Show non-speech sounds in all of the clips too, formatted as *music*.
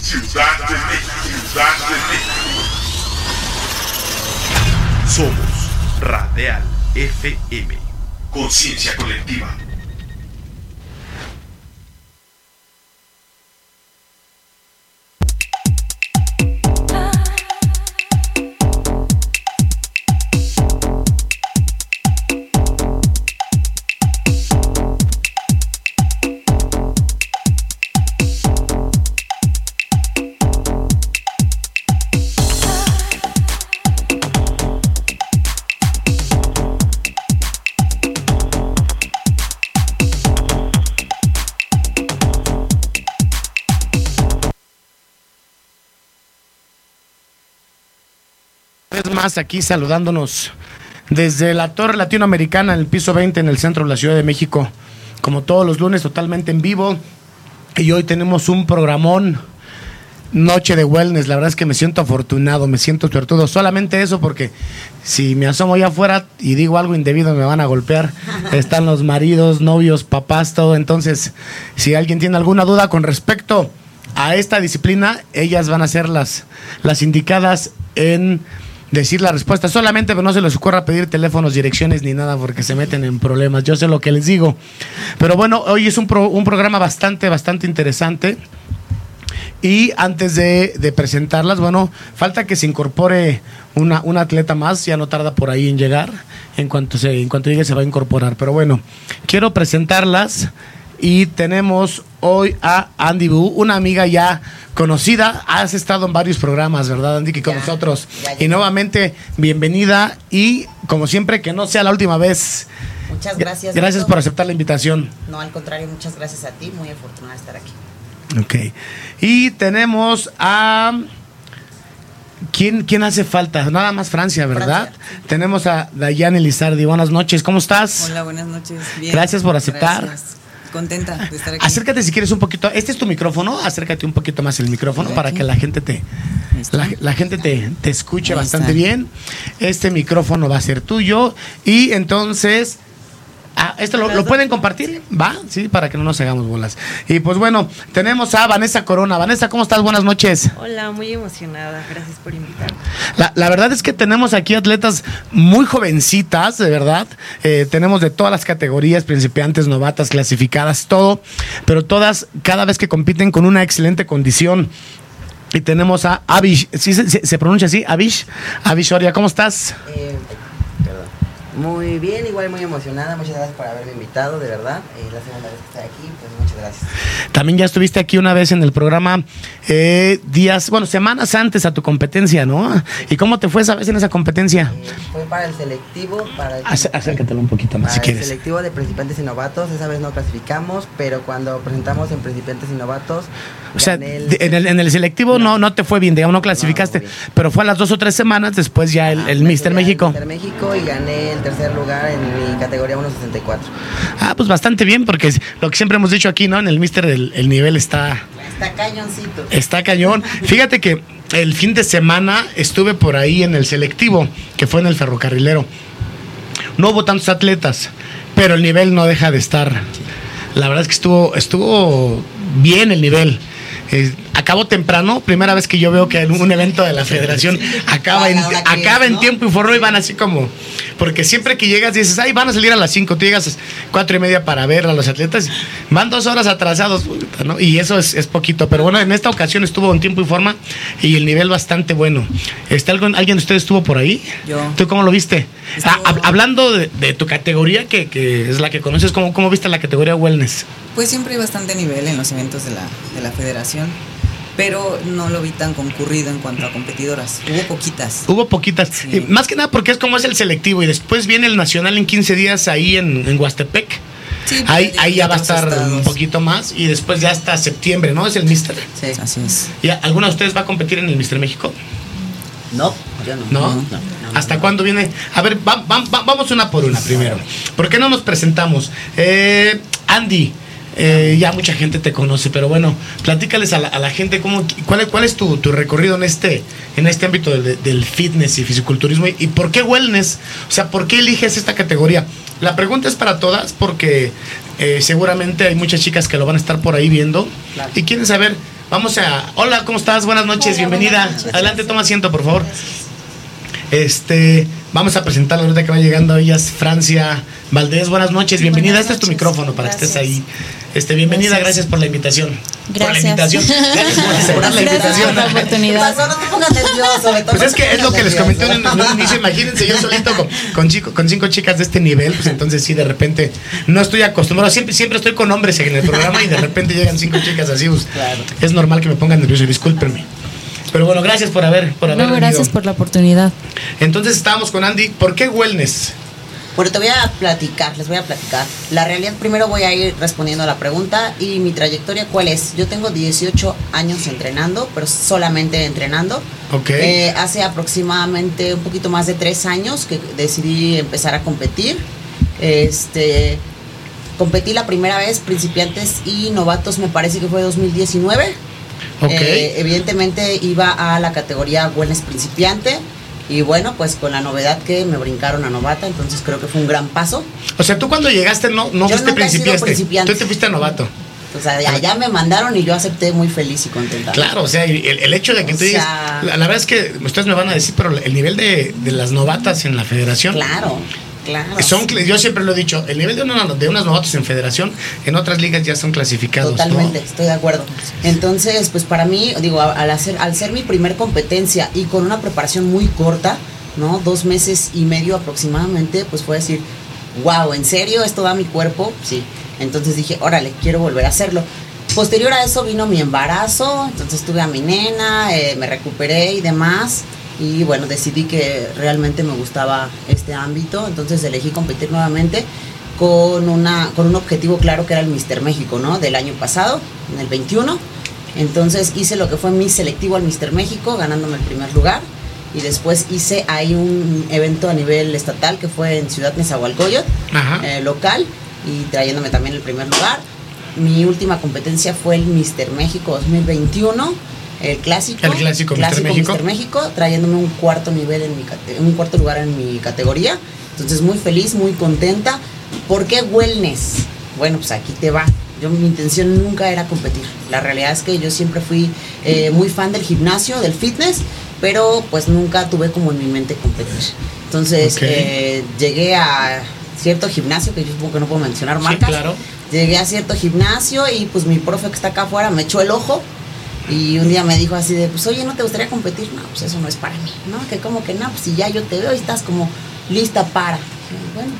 Ciudad de México. Ciudad de México. Somos Radial FM. Conciencia colectiva. Más aquí saludándonos desde la Torre Latinoamericana en el piso 20 en el centro de la Ciudad de México. Como todos los lunes, totalmente en vivo. Y hoy tenemos un programón, Noche de Wellness. La verdad es que me siento afortunado, me siento suertudo. Solamente eso porque si me asomo allá afuera y digo algo indebido me van a golpear. *laughs* Están los maridos, novios, papás, todo. Entonces, si alguien tiene alguna duda con respecto a esta disciplina, ellas van a ser las, las indicadas en decir la respuesta. Solamente pero no se les ocurra pedir teléfonos, direcciones ni nada porque se meten en problemas. Yo sé lo que les digo. Pero bueno, hoy es un, pro- un programa bastante, bastante interesante. Y antes de, presentarlas, bueno, falta que se incorpore una, una atleta más, ya no tarda por ahí en llegar. En cuanto, se, en cuanto llegue se va a incorporar. Pero bueno, quiero presentarlas y tenemos hoy a Andy Bu, una amiga ya conocida. Has estado en varios programas, ¿verdad, Andy? Que con Ya, nosotros. ya y nuevamente, bienvenida y como siempre, que no sea la última vez. Muchas gracias. Gracias Beto. por aceptar la invitación. No, al contrario, muchas gracias a ti. Muy afortunada de estar aquí. Ok. Y tenemos a. ¿Quién, quién hace falta? Nada más Francia, ¿verdad? Francia. Tenemos a Dayane Lizardi. Buenas noches, ¿cómo estás? Hola, buenas noches. Bien. Gracias por aceptar. Gracias. Contenta de estar aquí. Acércate si quieres un poquito. Este es tu micrófono. Acércate un poquito más el micrófono para que la gente te, la, la gente te, te escuche bastante bien. Este micrófono va a ser tuyo. Y entonces. Ah, ¿Esto lo, lo pueden compartir? ¿Va? Sí, para que no nos hagamos bolas. Y pues bueno, tenemos a Vanessa Corona. Vanessa, ¿cómo estás? Buenas noches. Hola, muy emocionada. Gracias por invitarme. La, la verdad es que tenemos aquí atletas muy jovencitas, de verdad. Eh, tenemos de todas las categorías, principiantes, novatas, clasificadas, todo. Pero todas, cada vez que compiten con una excelente condición. Y tenemos a Avish, ¿sí se, se- se pronuncia así? Avish. Avish Oria, ¿cómo estás? Eh. Muy bien, igual muy emocionada. Muchas gracias por haberme invitado, de verdad. Eh, la segunda vez que estoy aquí, pues gracias. También ya estuviste aquí una vez en el programa eh, días, bueno, semanas antes a tu competencia, ¿no? ¿Y cómo te fue esa vez en esa competencia? Eh, fue para el selectivo, para el, Acé- Acércatelo un poquito más para si el quieres. selectivo de principiantes y novatos. Esa vez no clasificamos, pero cuando presentamos en principiantes y novatos, O sea, el- en, el, en el selectivo no, no te fue bien, digamos, no clasificaste, No, pero fue a las dos o tres semanas después ya el, el Mister México. Mister México y gané el tercer lugar en mi categoría 1.64. Ah, pues bastante bien, porque lo que siempre hemos dicho aquí, ¿no? En el Mister el, el nivel está, Está cañoncito. está cañón. Fíjate que el fin de semana estuve por ahí en el selectivo, que fue en el ferrocarrilero. No hubo tantos atletas, pero el nivel no deja de estar. La verdad es que estuvo, estuvo bien el nivel. Eh, acabó temprano, primera vez que yo veo que en un evento de la federación acaba en, A acaba en tiempo y forro y van así como, porque siempre que llegas dices, ay, van a salir a las 5, tú llegas cuatro y media para ver a los atletas, van dos horas atrasados, puta, ¿no? Y eso es, es poquito, pero bueno, en esta ocasión estuvo en tiempo y forma y el nivel bastante bueno. ¿Está algo, ¿Alguien de ustedes estuvo por ahí? Yo. ¿Tú cómo lo viste? Ah, hab- hablando de, de tu categoría, que, que es la que conoces, ¿cómo, ¿cómo viste la categoría wellness? Pues siempre hay bastante nivel en los eventos de la, de la federación, pero no lo vi tan concurrido en cuanto a competidoras. Hubo poquitas. Hubo poquitas. Sí. Y más que nada porque es como es el selectivo y después viene el nacional en 15 días ahí en, en Huastepec. Sí, ahí, pero ahí ya va a estar estados. un poquito más y después ya hasta septiembre, ¿no? Es el Mister. Sí. Así es. ¿Y alguno de ustedes va a competir en el Mister México? No, yo no. ¿No? No, no, ¿Hasta cuándo viene? A ver, va- va- va- vamos una por una primero. ¿Por qué no nos presentamos? Eh, Andy, eh, ya mucha gente te conoce, pero bueno, platícales a la, a la gente cómo, cuál, cuál es tu, tu recorrido en este, en este ámbito del, del fitness y fisiculturismo y, y por qué wellness, o sea, por qué eliges esta categoría. La pregunta es para todas porque eh, seguramente hay muchas chicas que lo van a estar por ahí viendo Claro. y quieren saber Vamos a. Hola, ¿cómo estás? Buenas noches, bienvenida. Adelante, toma asiento, por favor. Este, vamos a presentarla ahorita que va llegando. Ella es Francia Valdés. Buenas noches, bienvenida. Buenas este es tu noches. micrófono para que estés Gracias. ahí. Este, bienvenida, gracias, Gracias. por la invitación. Por la Gracias. invitación. *laughs* Gracias por la Gracias invitación. por la ¿Qué oportunidad. pasó? No te pongas nervioso, Pues es que es lo que les comenté en un inicio. Imagínense, yo solito con, con, chico- con cinco chicas de este nivel, pues entonces sí, de repente no estoy acostumbrado. Siempre, siempre estoy con hombres en el programa y de repente llegan cinco chicas así. Pues, Claro. Es normal que me pongan nervioso, discúlpenme. Pero bueno, gracias por haber, por haber No, gracias venido. por la oportunidad. Entonces estábamos con Andy. ¿Por qué wellness? Bueno, te voy a platicar, les voy a platicar. La realidad, primero voy a ir respondiendo a la pregunta y mi trayectoria, ¿cuál es? Yo tengo 18 años entrenando, pero solamente entrenando. Ok. Eh, hace aproximadamente un poquito más de tres años que decidí empezar a competir. Este, competí la primera vez, principiantes y novatos, me parece que fue 2019. Ok. Eh, evidentemente iba a la categoría wellness principiante. Y bueno, pues con la novedad que me brincaron a novata, entonces creo que fue un gran paso. O sea, tú cuando llegaste no, no Yo fuiste principiante. principiante. Tú te fuiste novato. O sea, allá me mandaron y yo acepté muy feliz y contenta. Claro, o sea, el, el hecho de que O tú digas. sea- La, la verdad es que ustedes me van a decir, pero el nivel de, de las novatas en la federación. Claro, claro. Son, yo siempre lo he dicho, el nivel de, una, de unas novatos en federación, en otras ligas ya son clasificados. ¿no? Totalmente, estoy de acuerdo. Entonces, pues para mí, digo, al hacer, al ser mi primer competencia y con una preparación muy corta, ¿no? Dos meses y medio aproximadamente, pues fue decir, wow, ¿en serio esto da mi cuerpo? Sí. Entonces dije, órale, quiero volver a hacerlo. Posterior a eso vino mi embarazo, entonces tuve a mi nena, eh, me recuperé y demás. Y bueno, decidí que realmente me gustaba este ámbito, entonces elegí competir nuevamente con, una, con un objetivo claro que era el Mister México, ¿no? Del año pasado, en el 21. Entonces hice lo que fue mi selectivo al Mister México, ganándome el primer lugar. Y después hice ahí un evento a nivel estatal que fue en Ciudad Nezahualcóyotl, eh, local, y trayéndome también el primer lugar. Mi última competencia fue el Mister México 2021, el clásico. El clásico Mister México. Mister México, trayéndome un cuarto nivel en mi un cuarto lugar en mi categoría. Entonces muy feliz, muy contenta. ¿Por qué wellness? Bueno, pues aquí te va. Yo mi intención nunca era competir. La realidad es que yo siempre fui eh, muy fan del gimnasio, del fitness, pero pues nunca tuve como en mi mente competir. Entonces Ok. eh, llegué a cierto gimnasio que yo supongo que no puedo mencionar Sí, marcas. claro. Llegué a cierto gimnasio y pues mi profe que está acá afuera me echó el ojo y un día me dijo así de, pues oye, ¿no te gustaría competir? No, pues eso no es para mí, ¿no? Que como que no, pues si ya yo te veo y estás como lista para. Y bueno,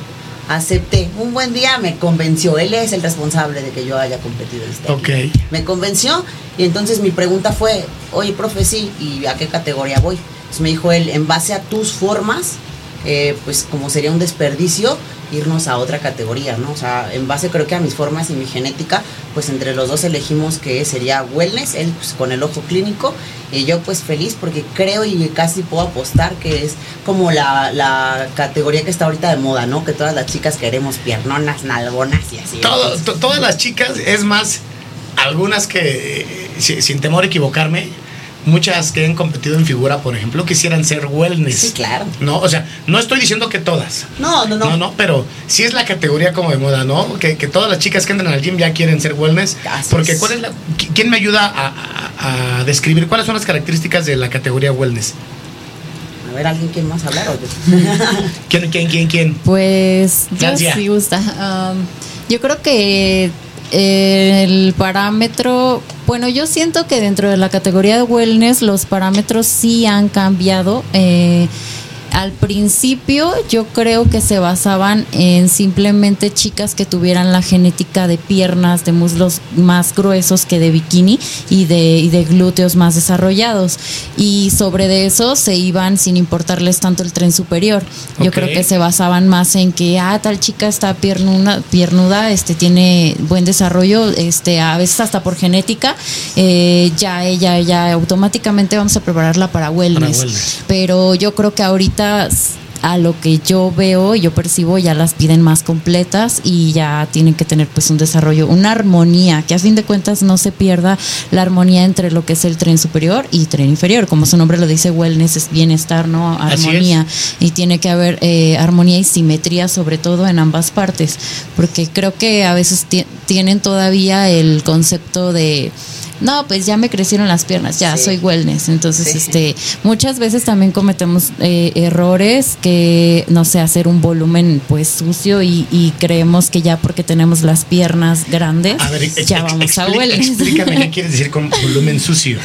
acepté. Un buen día me convenció, él es el responsable de que yo haya competido este año. Ok. Me convenció y entonces mi pregunta fue, oye, profe, sí, ¿y a qué categoría voy? Entonces me dijo él, en base a tus formas, eh, pues como sería un desperdicio irnos a otra categoría, ¿no? O sea, en base creo que a mis formas y mi genética, pues entre los dos elegimos que sería wellness, él pues con el ojo clínico y yo pues feliz porque creo y casi puedo apostar que es como la, la categoría que está ahorita de moda, ¿no? Que todas las chicas queremos piernonas, nalgonas y así. Todo- todas las chicas, es más, algunas que, eh, si- sin temor a equivocarme, muchas que han competido en figura, por ejemplo, quisieran ser wellness. Sí, claro. No, o sea, no estoy diciendo que todas. No, no, no. No, no, pero sí es la categoría como de moda, ¿no? Que, que todas las chicas que entran al gym ya quieren ser wellness. Así porque. ¿cuál es la, qui- ¿quién me ayuda a, a- a describir cuáles son las características de la categoría wellness? A ver, ¿alguien quiere más hablar o yo? *laughs* ¿Quién, quién, quién, quién? Pues yo Francia. sí gusta. Um, yo creo que eh, el parámetro, bueno, yo siento que dentro de la categoría de wellness los parámetros sí han cambiado. Eh, al principio yo creo que se basaban en simplemente chicas que tuvieran la genética de piernas, de muslos más gruesos que de bikini y de, y de glúteos más desarrollados. Y sobre de eso se iban sin importarles tanto el tren superior. Yo creo que se basaban más en que, ah, tal chica está piernuda, piernuda este, tiene buen desarrollo, este, a veces hasta por genética, eh, ya ella, ya automáticamente vamos a prepararla para wellness. wellness. Pero yo creo que ahorita a lo que yo veo y yo percibo ya las piden más completas y ya tienen que tener pues un desarrollo, una armonía, que a fin de cuentas no se pierda la armonía entre lo que es el tren superior y tren inferior, como su nombre lo dice, wellness es bienestar, ¿no? Armonía. Y tiene que haber eh, armonía y simetría sobre todo en ambas partes, porque creo que a veces ti- tienen todavía el concepto de no, pues ya me crecieron las piernas, ya Sí. soy wellness. Entonces, Sí. este, muchas veces también cometemos eh, errores que, no sé, hacer un volumen pues sucio y, y creemos que ya porque tenemos las piernas grandes, A ver, ex- ya ex- vamos a wellness. Explícame qué *laughs* quieres decir con volumen sucio.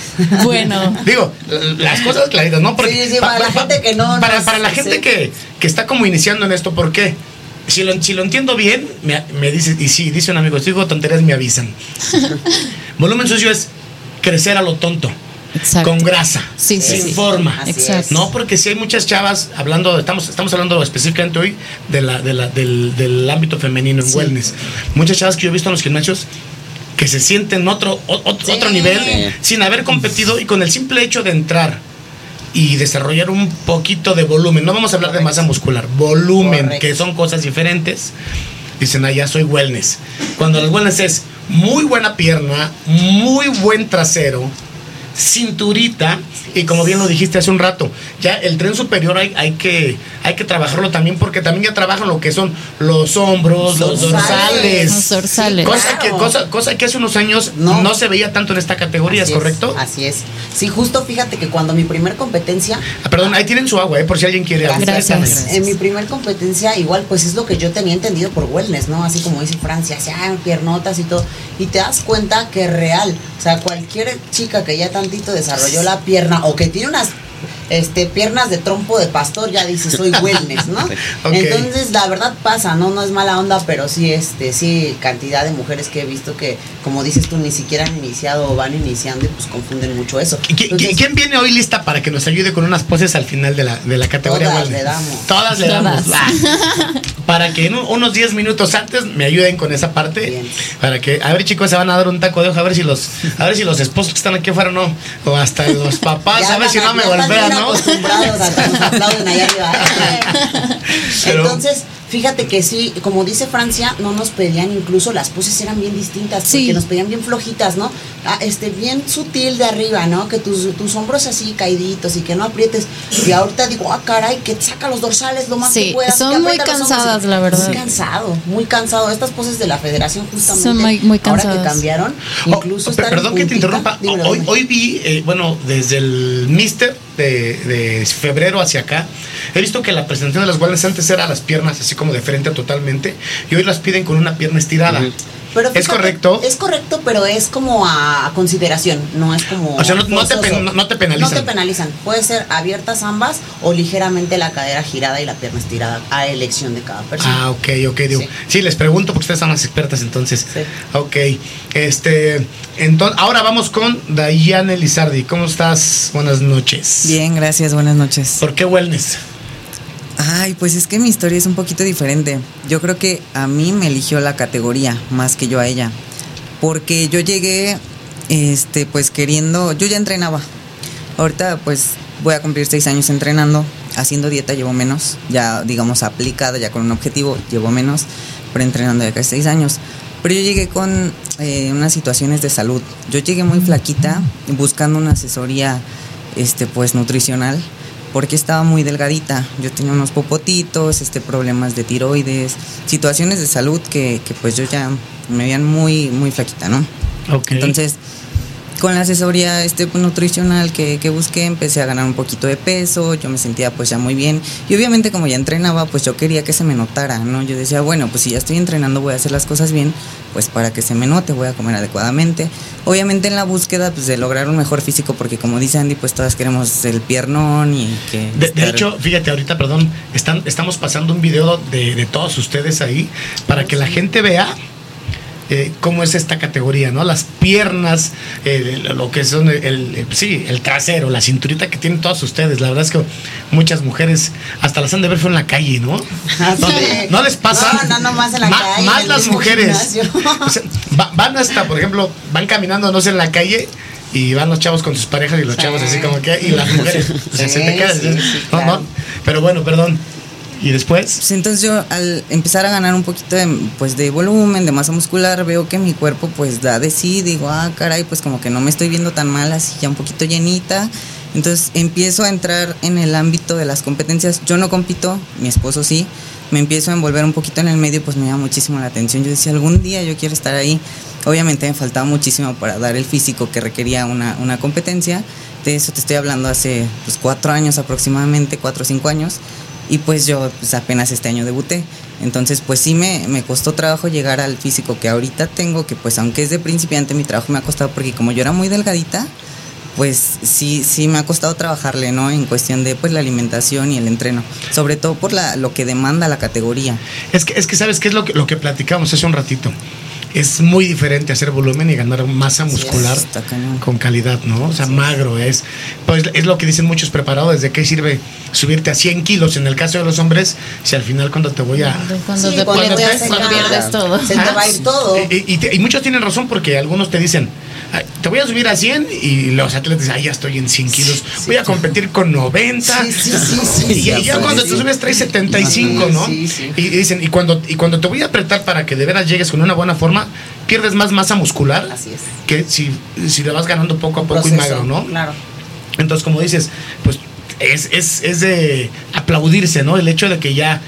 bueno, *laughs* Digo, las cosas claritas, ¿no? Sí, sí, para la gente que no- Para, no para la gente que, que está como iniciando en esto, ¿por qué? Si lo, si lo entiendo bien, me, me dice, y sí, dice un amigo, si digo tonterías, me avisan. *laughs* Volumen sucio es crecer a lo tonto. exacto. Con grasa, Sí, sí, sin sí. forma. Exacto. No, porque si hay muchas chavas hablando, estamos, estamos hablando específicamente hoy de la, de la- del, del ámbito femenino en Sí. wellness. Muchas chavas que yo he visto en los gimnasios que se sienten otro, otro, Sí. otro nivel sin haber competido y con el simple hecho de entrar y desarrollar un poquito de volumen. No vamos a hablar de masa muscular, volumen, Correcto. que son cosas diferentes. Dicen, ah, ya soy wellness. Cuando el wellness es muy buena pierna, muy buen trasero, cinturita y como bien lo dijiste hace un rato, ya el tren superior hay, hay que hay que trabajarlo también porque también ya trabajan lo que son los hombros, los Dorsales. dorsales. Los dorsales. Cosa que cosa cosa que hace unos años no, No. se veía tanto en esta categoría, ¿es correcto? Así es. Sí, justo fíjate que cuando mi primer competencia, Ah, perdón, ahí tienen su agua, eh, por si alguien quiere. Gracias. Exactamente. en mi primer competencia, igual, pues es lo que yo tenía entendido por wellness, ¿no? Así como dice Francia, se hagan piernotas y todo. Y te das cuenta que real. O sea, cualquier chica que ya tantito desarrolló la pierna o que tiene unas este, piernas de trompo de pastor, ya dice, soy wellness, ¿no? *laughs* Entonces, la verdad pasa, ¿no? No es mala onda, pero sí, este, sí, cantidad de mujeres que he visto que, como dices tú, ni siquiera han iniciado o van iniciando y pues confunden mucho eso. ¿Qui- qui- Entonces, ¿Quién viene hoy lista para que nos ayude con unas poses al final de la, de la categoría Todas wellness? le damos. Todas le damos. Todas. Para que en un- unos 10 minutos antes me ayuden con esa parte. Bien. Para que, a ver chicos, se van a dar un taco de ojo, a ver si los, a ver si los esposos que están aquí afuera no, o hasta los *laughs* papás, Ya a ver si no me ya acostumbrados a que nos aplauden allá arriba. *laughs* Pero- Entonces, fíjate que sí, como dice Francia, no nos pedían incluso las poses eran bien distintas, Sí. porque nos pedían bien flojitas, ¿no? Ah, este, bien sutil de arriba, ¿no? Que tus, tus hombros así caíditos y que no aprietes. Y ahorita digo, ah, caray, que saca los dorsales lo más Sí, que puedas. son que muy cansadas, la verdad. Muy cansado, muy cansado. Estas poses de la federación justamente, Son muy- muy ahora que cansadas. cambiaron, Oh, incluso en perdón que te interrumpa. Dímelo, hoy, dime. hoy vi, eh, bueno, desde el Mister de, febrero hacia acá, he visto que la presentación de las guardias antes era las piernas así como de frente totalmente y hoy las piden con una pierna estirada. Pero ¿Es correcto? Es correcto, pero es como a, consideración, no es como. O sea, no- no te forzoso. pen- no- no te penalizan. No te penalizan. Puede ser abiertas ambas o ligeramente la cadera girada y la pierna estirada a elección de cada persona. Ah, ok, ok, digo. Sí. Sí. les pregunto porque ustedes son las expertas entonces. Sí. Ok, este, entonces, ahora vamos con Dayane Lizardi. ¿Cómo estás? Buenas noches. Bien, gracias, buenas noches. ¿Por qué wellness? Ay, pues es que mi historia es un poquito diferente. Yo creo que a mí me eligió la categoría más que yo a ella. Porque yo llegué, este, pues queriendo, yo ya entrenaba. Ahorita pues voy a cumplir seis años entrenando. Haciendo dieta llevo menos. Ya digamos aplicada, ya con un objetivo, llevo menos. Pero entrenando ya casi seis años. Pero yo llegué con eh, unas situaciones de salud. Yo llegué muy flaquita, buscando una asesoría, este, pues nutricional porque estaba muy delgadita. Yo tenía unos popotitos, este, problemas de tiroides, situaciones de salud que, que pues yo ya me veían muy, muy flaquita, ¿no? Ok. Entonces, con la asesoría este, nutricional que, que busqué, empecé a ganar un poquito de peso, yo me sentía pues ya muy bien. Y obviamente como ya entrenaba, pues yo quería que se me notara, ¿no? Yo decía, bueno, pues si ya estoy entrenando voy a hacer las cosas bien, pues para que se me note, voy a comer adecuadamente. Obviamente en la búsqueda pues de lograr un mejor físico, porque como dice Andy, pues todas queremos el piernón y que... De, hecho, fíjate, ahorita, perdón, están, estamos pasando un video de, de todos ustedes ahí para que la gente vea eh, cómo es esta categoría, ¿no? Las piernas, eh, lo que son el, el- sí, el trasero, la cinturita que tienen todas ustedes. La verdad es que muchas mujeres hasta las han de ver fue en la calle, ¿no? Ah, ¿No, no les pasa? No, no, no, más en la calle, Más las mujeres. gimnasio. O sea, va- van hasta, por ejemplo, van caminando, no sé, en la calle. Y van los chavos con sus parejas y los Sí. chavos así como que, y las mujeres, o sea, Sí, se te queda, sí, así, sí, no, claro. no, pero bueno, perdón. Y después, Pues entonces yo al empezar a ganar un poquito de, pues de volumen, de masa muscular, veo que mi cuerpo pues da de sí, digo, ah, caray, pues como que no me estoy viendo tan mal, así ya un poquito llenita. Entonces empiezo a entrar en el ámbito de las competencias. Yo no compito, mi esposo sí. Me empiezo a envolver un poquito en el medio, pues me llama muchísimo la atención. Yo decía, algún día yo quiero estar ahí. Obviamente me faltaba muchísimo para dar el físico que requería una, una competencia. De eso te estoy hablando hace pues, cuatro años aproximadamente, cuatro o cinco años. Y pues yo pues, apenas este año debuté. Entonces pues sí me, me costó trabajo llegar al físico que ahorita tengo, que pues aunque es de principiante mi trabajo me ha costado porque como yo era muy delgadita, pues sí, sí me ha costado trabajarle, ¿no? En cuestión de pues la alimentación y el entreno, sobre todo por la, lo que demanda la categoría. Es que, es que sabes qué es lo que, lo que platicamos hace un ratito. Es muy diferente hacer volumen y ganar masa muscular con calidad, ¿no? O sea, magro es. Pues es lo que dicen muchos preparados. ¿De qué sirve subirte a 100 kilos en el caso de los hombres si al final cuando te voy a. Cuando Sí, te cuando pones, te te hacen pierdes todo. Se te va a ir todo. Y, y te- y muchos tienen razón porque algunos te dicen, "Ay, te voy a subir a 100 y los atletas dicen, ay, ya estoy en 100 kilos, voy a competir con 90. Sí, sí, sí, sí, *laughs* y, ya cuando sí. te subes traes 75, ¿no? Sí, sí. Y, y dicen, y cuando, y cuando te voy a apretar para que de veras llegues con una buena forma, pierdes más masa muscular Así es. que si, si le vas ganando poco a poco y Proceso, magro, ¿no? Claro. Entonces, como dices, pues es, es, es de aplaudirse, ¿no? El hecho de que ya,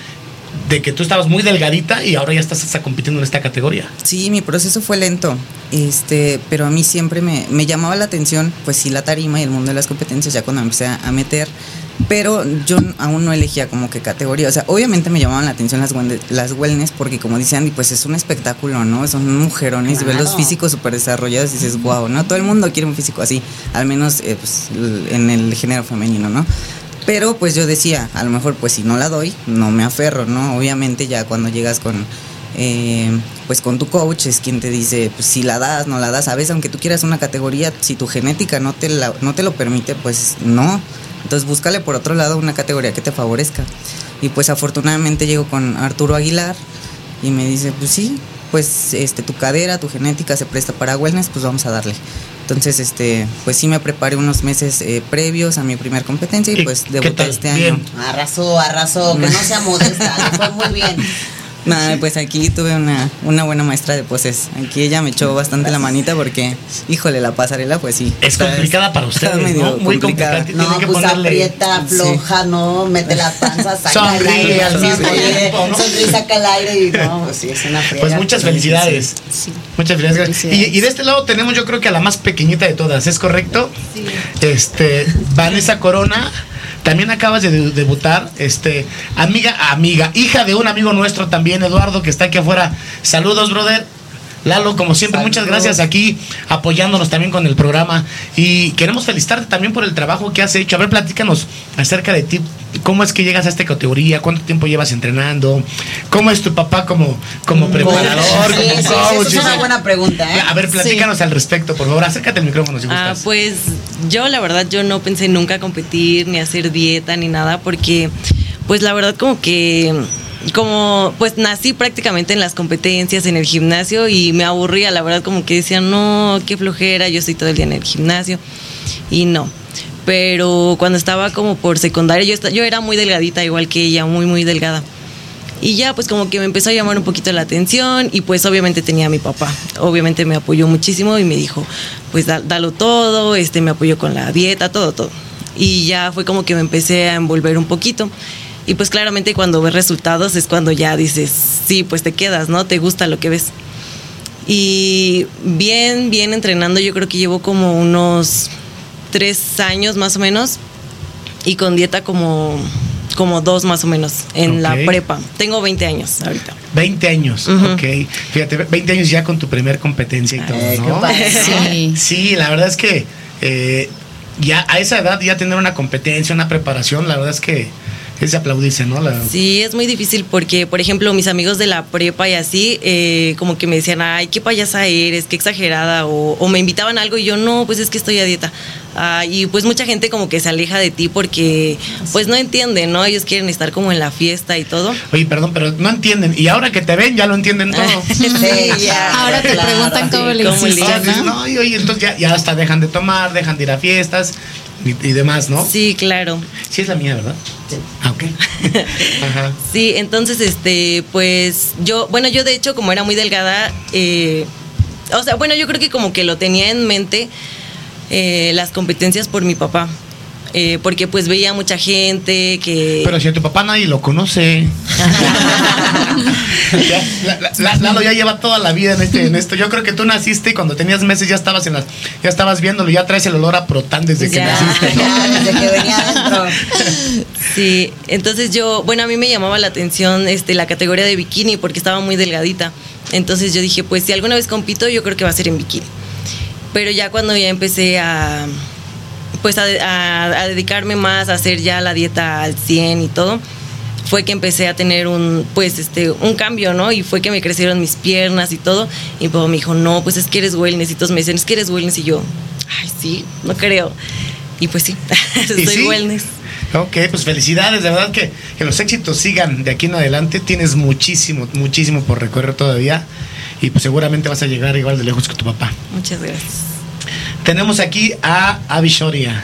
de que tú estabas muy delgadita y ahora ya estás hasta compitiendo en esta categoría. Sí, mi proceso fue lento, este, pero a mí siempre me, me llamaba la atención, pues sí, la tarima y el mundo de las competencias ya cuando me empecé a, a meter, pero yo aún no elegía como que categoría, o sea, obviamente me llamaban la atención las, las wellness porque como dice Andy, pues es un espectáculo, ¿no? Son mujerones, y ver los Claro. físicos súper desarrollados y dices, wow, ¿no? Todo el mundo quiere un físico así, al menos eh, pues, en el género femenino, ¿no? Pero pues yo decía, a lo mejor pues si no la doy, no me aferro, ¿no? Obviamente ya cuando llegas con, eh, pues con tu coach es quien te dice, pues si la das, no la das, a veces aunque tú quieras una categoría, si tu genética no te, la- no te lo permite, pues no. Entonces búscale por otro lado una categoría que te favorezca. Y pues afortunadamente llego con Arturo Aguilar y me dice, pues sí, pues este tu cadera, tu genética se presta para wellness, pues vamos a darle. Entonces, este, pues sí me preparé unos meses eh, previos a mi primer competencia y, ¿Y pues debuté este Bien. año. Arrasó, arrasó, que no sea modesta, fue muy bien. *laughs* Nada, pues aquí tuve una, una buena maestra de poses. Aquí ella me echó bastante la manita porque, híjole, la pasarela, pues sí. Es complicada para *laughs* ustedes, medio ¿no? Muy complicada. complicada. No, que pues ponerle- aprieta, Sí. afloja, no, mete la panza, saca Sonríe el aire, al mismo tiempo, ¿no? sonríe, saca el aire y no, pues sí, es una friega. Pues muchas felicidades. Sí. Muchas felicidades. Felicidades. Y, y de este lado tenemos yo creo que a la más pequeñita de todas, ¿es correcto? Sí. Este, Vanessa Corona, también acabas de de- debutar, este, amiga, amiga, hija de un amigo nuestro también, Eduardo, que está aquí afuera. Saludos, brother. Lalo, como siempre, Saludos. muchas gracias aquí apoyándonos también con el programa. Y queremos felicitarte también por el trabajo que has hecho. A ver, platícanos acerca de ti. ¿Cómo es que llegas a esta categoría? ¿Cuánto tiempo llevas entrenando? ¿Cómo es tu papá como, como preparador, Sí, como sí, sí, coach? esa es una buena pregunta, ¿eh? A ver, platícanos al respecto, por favor. Acércate al micrófono si Ah, gustas. pues yo la verdad yo no pensé nunca competir ni hacer dieta ni nada porque pues la verdad como que como pues nací prácticamente en las competencias en el gimnasio y me aburría la verdad como que decía no qué flojera yo estoy todo el día en el gimnasio y no pero cuando estaba como por secundaria yo yo era muy delgadita igual que ella muy muy delgada y ya pues como que me empezó a llamar un poquito la atención y pues obviamente tenía a mi papá. Obviamente me apoyó muchísimo y me dijo, pues da- dalo todo, este me apoyó con la dieta, todo, todo. Y ya fue como que me empecé a envolver un poquito. Y pues claramente cuando ves resultados es cuando ya dices, sí, pues te quedas, ¿no? Te gusta lo que ves. Y bien, bien entrenando, yo creo que llevo como unos tres años más o menos y con dieta como, como dos más o menos en la prepa. Tengo 20 años ahorita. 20 años, Ujú. ok. Fíjate, 20 años ya con tu primer competencia y todo, Ay, ¿no? *laughs* Sí. Sí, la verdad es que eh, ya a esa edad ya tener una competencia, una preparación, la verdad es que es de aplaudirse, ¿no? La- Sí, es muy difícil porque, por ejemplo, mis amigos de la prepa y así, eh, como que me decían, ay, qué payasa eres, qué exagerada, o, o me invitaban a algo y yo, no, pues es que estoy a dieta. Ah, y pues mucha gente como que se aleja de ti porque, pues no entienden, ¿no? Ellos quieren estar como en la fiesta y todo. Oye, perdón, pero no entienden. Y ahora que te ven, ya lo entienden todo. *laughs* Sí, ya. Ahora te Claro, preguntan cómo sí, le hiciste, Ah, no, y oye, entonces ya, ya hasta dejan de tomar, dejan de ir a fiestas y, y demás, ¿no? Sí, claro. Sí es la mía, ¿verdad? Ah, ok. *laughs* Ajá. Sí, entonces, este, pues yo, bueno, yo de hecho, como era muy delgada, eh, o sea, bueno, yo creo que como que lo tenía en mente eh, las competencias por mi papá. Eh, porque pues veía mucha gente que... Pero si a tu papá nadie lo conoce. *laughs* La- la- la- Lalo ya lleva toda la vida en, este, en esto. Yo creo que tú naciste y cuando tenías meses ya estabas en las, ya estabas viéndolo, ya traes el olor a protán desde que naciste. ¿no? Ya, desde que venía. Sí, entonces yo, bueno, a mí me llamaba la atención este, la categoría de bikini porque estaba muy delgadita. Entonces yo dije, pues si alguna vez compito, yo creo que va a ser en bikini. Pero ya cuando ya empecé a, pues a, a- a dedicarme más, a hacer ya la dieta al 100 y todo, fue que empecé a tener un, pues este, un cambio, ¿no? Y fue que me crecieron mis piernas y todo. Y mi papá me dijo, no, pues es que eres wellness. Y todos me dicen, es que eres wellness. Y yo, ay, sí, no creo. Y pues sí, *laughs* ¿Y soy sí? wellness. Ok, pues felicidades, de verdad que, que los éxitos sigan de aquí en adelante. Tienes muchísimo, muchísimo por recorrer todavía y pues seguramente vas a llegar igual de lejos que tu papá. Muchas gracias. Tenemos aquí a Avish Oria.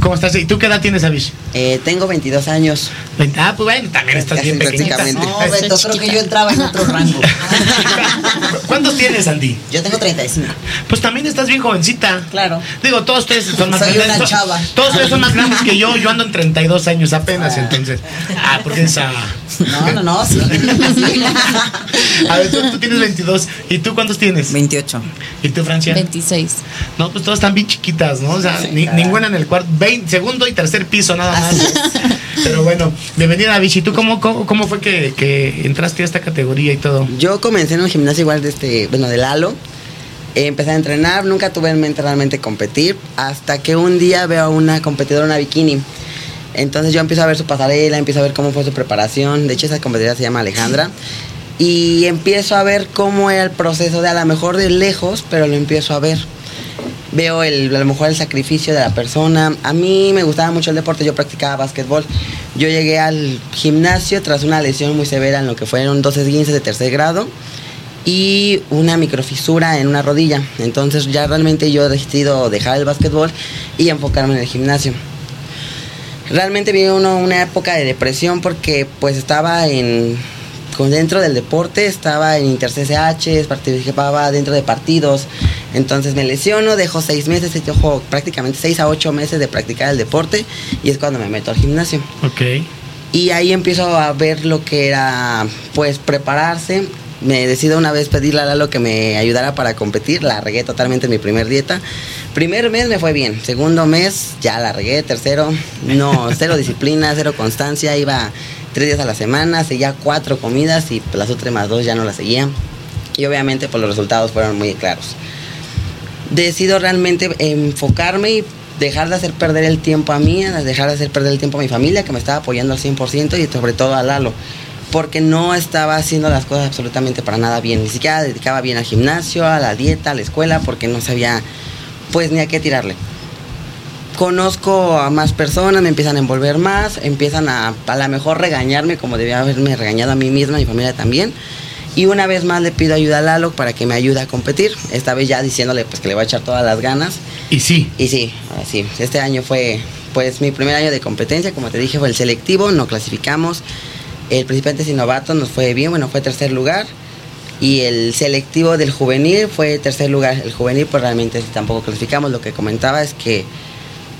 ¿Cómo estás? ¿Y tú qué edad tienes, Avish? Eh, tengo 22 años. Ah, pues bueno, también estás bien pequeñita. prácticamente. No, *laughs* Beto, creo que yo entraba en otro rango. *laughs* ¿Cuántos tienes, Andy? Yo tengo 35. Pues también estás bien jovencita. Claro. Digo, todos ustedes son más Soy grandes. una chava. Todos ustedes son más grandes que yo. Yo ando en 32 años apenas, Ah. entonces. Ah, porque esa. No, no, no, sí. *laughs* A ver, tú, tú tienes 22. ¿Y tú cuántos tienes? 28. ¿Y tú, Francia? 26. No, pues todas están bien chiquitas, ¿no? O sea, ni- ninguna en el cuarto, segundo y tercer piso nada *laughs* Pero bueno, bienvenida Vichy. ¿Tú cómo, cómo, cómo fue que, que entraste a esta categoría y todo? Yo comencé en un gimnasio igual de este, bueno, de Lalo. Eh, empecé a entrenar, nunca tuve en mente realmente competir, hasta que un día veo a una competidora, una bikini. Entonces yo empiezo a ver su pasarela, empiezo a ver cómo fue su preparación. De hecho, esa competidora se llama Alejandra. Y empiezo a ver cómo era el proceso de a lo mejor de lejos, pero lo empiezo a ver. Veo el, a lo mejor el sacrificio de la persona. A mí me gustaba mucho el deporte, yo practicaba básquetbol. Yo llegué al gimnasio tras una lesión muy severa en lo que fueron dos esguinces de tercer grado y una microfisura en una rodilla. Entonces ya realmente yo he decidido dejar el básquetbol y enfocarme en el gimnasio. Realmente viví uno una época de depresión porque pues estaba en dentro del deporte, estaba en Inter CCH, participaba dentro de partidos. Entonces me lesiono, dejo seis meses, dejo prácticamente seis a ocho meses de practicar el deporte y es cuando me meto al gimnasio. Ok. Y ahí empiezo a ver lo que era, pues, prepararse. Me decido una vez pedirle a Lalo que me ayudara para competir. La regué totalmente en mi primer dieta. Primer mes me fue bien. Segundo mes ya la regué. Tercero, no, *laughs* cero disciplina, cero constancia. Iba tres días a la semana, seguía cuatro comidas y las últimas dos ya no las seguía. Y obviamente, pues, los resultados fueron muy claros. Decido realmente enfocarme y dejar de hacer perder el tiempo a mí, dejar de hacer perder el tiempo a mi familia, que me estaba apoyando al 100% y sobre todo a Lalo, porque no estaba haciendo las cosas absolutamente para nada bien, ni siquiera dedicaba bien al gimnasio, a la dieta, a la escuela, porque no sabía pues ni a qué tirarle. Conozco a más personas, me empiezan a envolver más, empiezan a a lo mejor regañarme como debía haberme regañado a mí misma, a mi familia también. Y una vez más le pido ayuda a Lalo para que me ayude a competir. Esta vez ya diciéndole pues que le voy a echar todas las ganas. Y sí. Y sí, así. Este año fue pues mi primer año de competencia, como te dije, fue el selectivo, no clasificamos. El principiante sin novato nos fue bien, bueno, fue tercer lugar. Y el selectivo del juvenil fue tercer lugar. El juvenil pues realmente tampoco clasificamos. Lo que comentaba es que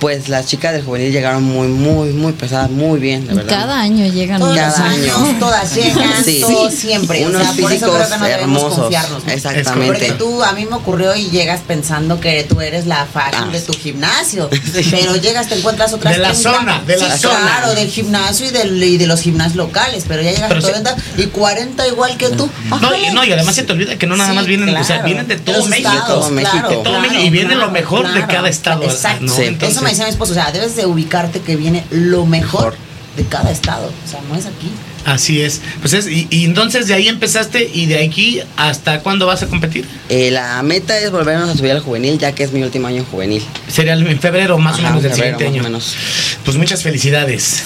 pues las chicas del juvenil llegaron muy, muy, muy pesadas, muy bien, de verdad. Cada año llegan Todos Cada los año. años, *laughs* todas llegan, Sí. todos siempre. Unos o sea, por eso físicos creo que no debemos hermosos. Exactamente. Porque tú, a mí me ocurrió y llegas pensando que tú eres la fashion Ah. de tu gimnasio. *laughs* Sí. Pero llegas, te encuentras otras De la 30. zona, de la Sí, zona. Claro, del gimnasio y, del, y de los gimnasios locales. Pero ya llegas Pero a sí. 40 y 40 igual que tú. No, y, no, y además se te olvida que no nada Sí, más vienen, o sea, vienen de todo México. estados, Todo México. claro, De todo claro, México, y viene claro, lo mejor de cada estado, Exacto. ¿no? Entonces- Eso me decía mi esposo, o sea, debes de ubicarte que viene lo mejor, Mejor. de cada estado. O sea, no es aquí. Así es. Pues es, y, y entonces de ahí empezaste y de aquí hasta cuándo vas a competir? Eh, la meta es volvernos a subir al juvenil, ya que es mi último año en juvenil. Sería en febrero más o Ajá, menos del febrero, siguiente año. más o menos. Pues muchas felicidades.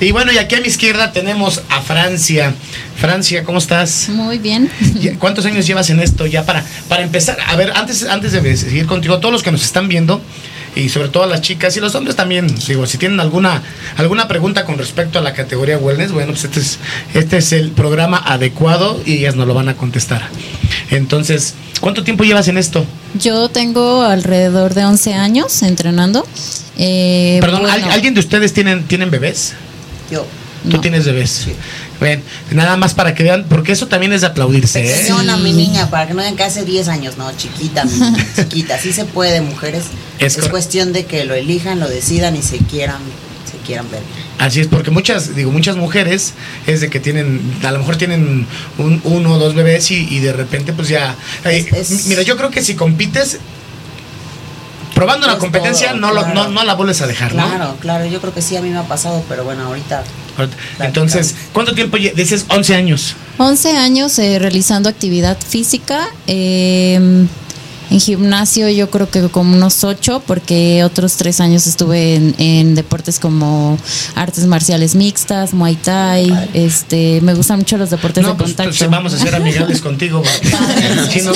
Y bueno, y aquí a mi izquierda tenemos a Francia. Francia, ¿cómo estás? Muy bien. ¿Cuántos años llevas en esto ya para, para empezar? A ver, antes, antes de seguir contigo, todos los que nos están viendo, y sobre todo las chicas y los hombres también, digo, si tienen alguna, alguna pregunta con respecto a la categoría wellness, bueno, pues este es, este es el programa adecuado y ellas nos lo van a contestar. Entonces, ¿cuánto tiempo llevas en esto? Yo tengo alrededor de 11 años entrenando. Eh, Perdón, ¿al- bueno, ¿alguien de ustedes tienen, tienen bebés? Yo. Tú No. tienes bebés. Ven, nada más para que vean, porque eso también es de aplaudirse, ¿eh? Pequeñona, mi niña, para que no digan que hace 10 años, no, chiquita, mi niña, *laughs* chiquita. Sí se puede, mujeres. Es cuestión de que lo elijan, lo decidan y se quieran, se quieran ver. Así es, porque muchas, digo, muchas mujeres es de que tienen, a lo mejor tienen un, uno o dos bebés y, y de repente pues ya... eh, es- Mira, yo creo que si compites, probando la Es competencia, todo, no, lo- claro. no, no la vuelves a dejar, ¿no? Claro, claro, yo creo que sí, a mí me ha pasado, pero bueno, ahorita. Entonces, ¿cuánto tiempo dices? 11 años. 11 años eh, realizando actividad física. eh, en gimnasio yo creo que como unos 8, porque otros 3 años estuve en, en deportes como artes marciales mixtas, muay thai. Este, me gustan mucho los deportes No, de pues, contacto. pues, vamos a ser amigables contigo. Si *laughs* no,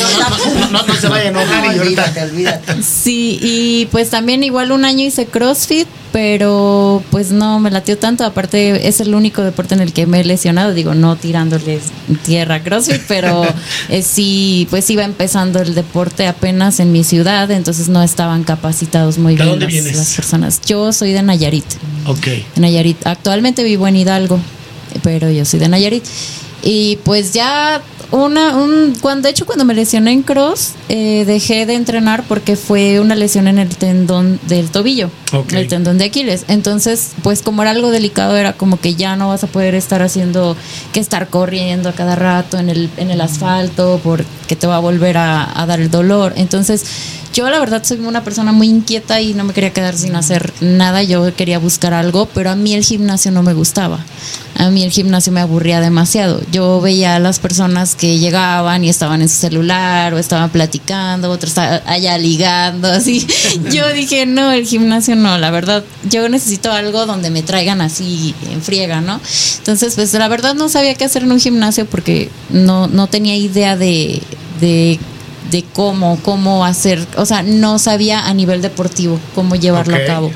se vaya a enojar y olvídate. Sí, y pues también igual un año hice CrossFit, pero pues no me latió tanto. Aparte, es el único deporte en el que me he lesionado. Digo, no tirándoles tierra a CrossFit, pero *laughs* eh, sí, pues iba empezando el deporte apenas en mi ciudad, entonces no estaban capacitados muy ¿De bien dónde las, vienes? las personas. Yo soy de Nayarit. Ok. de Nayarit. Actualmente vivo en Hidalgo, pero yo soy de Nayarit. Y pues ya una, un, cuando de hecho cuando me lesioné en cross, eh, dejé de entrenar porque fue una lesión en el tendón del tobillo, el tendón de Aquiles. Entonces, pues como era algo delicado, era como que ya no vas a poder estar haciendo, que estar corriendo a cada rato en el, en el asfalto porque te va a volver a, a dar el dolor. Entonces, yo la verdad soy una persona muy inquieta y no me quería quedar sin hacer nada, yo quería buscar algo, pero a mí el gimnasio no me gustaba. A mí el gimnasio me aburría demasiado. Yo veía a las personas que llegaban y estaban en su celular o estaban platicando, otros estaban allá ligando, así. *laughs* Yo dije, no, el gimnasio no, la verdad, yo necesito algo donde me traigan así en friega, ¿no? Entonces, pues la verdad no sabía qué hacer en un gimnasio porque no, no tenía idea de, de de cómo, cómo hacer, o sea, no sabía a nivel deportivo cómo llevarlo a cabo.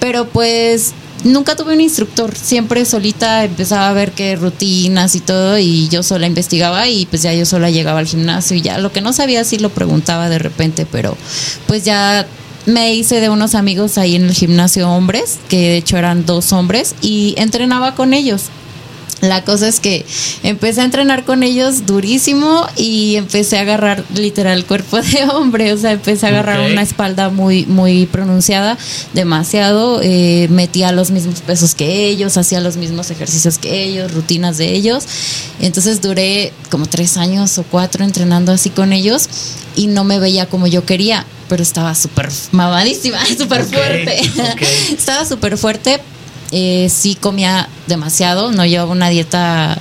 Pero pues nunca tuve un instructor, siempre solita empezaba a ver qué rutinas y todo y yo sola investigaba y pues ya yo sola llegaba al gimnasio y ya lo que no sabía sí lo preguntaba de repente, pero pues ya me hice de unos amigos ahí en el gimnasio hombres, que de hecho eran dos hombres y entrenaba con ellos. La cosa es que empecé a entrenar con ellos durísimo y empecé a agarrar literal cuerpo de *laughs* hombre, o sea, empecé a agarrar una espalda muy muy pronunciada, demasiado, eh, metía los mismos pesos que ellos, hacía los mismos ejercicios que ellos, rutinas de ellos. Entonces duré como tres años o cuatro entrenando así con ellos y no me veía como yo quería, pero estaba súper mamadísima, *laughs* súper fuerte. *laughs* estaba súper fuerte, eh, sí comía demasiado, no llevaba una dieta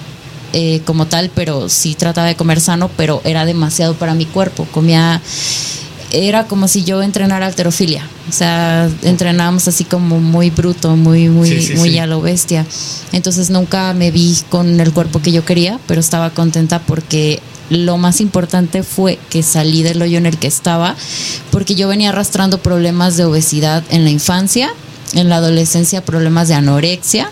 eh, como tal, pero sí trataba de comer sano, pero era demasiado para mi cuerpo. Comía, era como si yo entrenara alterofilia, o sea, entrenábamos así como muy bruto, muy, muy, Sí, sí, muy sí. a lo bestia. Entonces nunca me vi con el cuerpo que yo quería, pero estaba contenta porque lo más importante fue que salí del hoyo en el que estaba, porque yo venía arrastrando problemas de obesidad en la infancia, en la adolescencia problemas de anorexia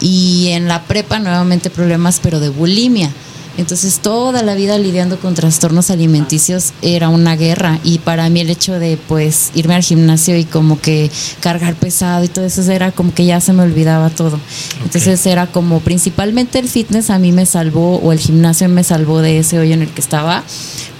y en la prepa nuevamente problemas pero de bulimia. Entonces toda la vida lidiando con trastornos alimenticios era una guerra y para mí el hecho de pues irme al gimnasio y como que cargar pesado y todo eso era como que ya se me olvidaba todo. Entonces era como principalmente el fitness a mí me salvó o el gimnasio me salvó de ese hoyo en el que estaba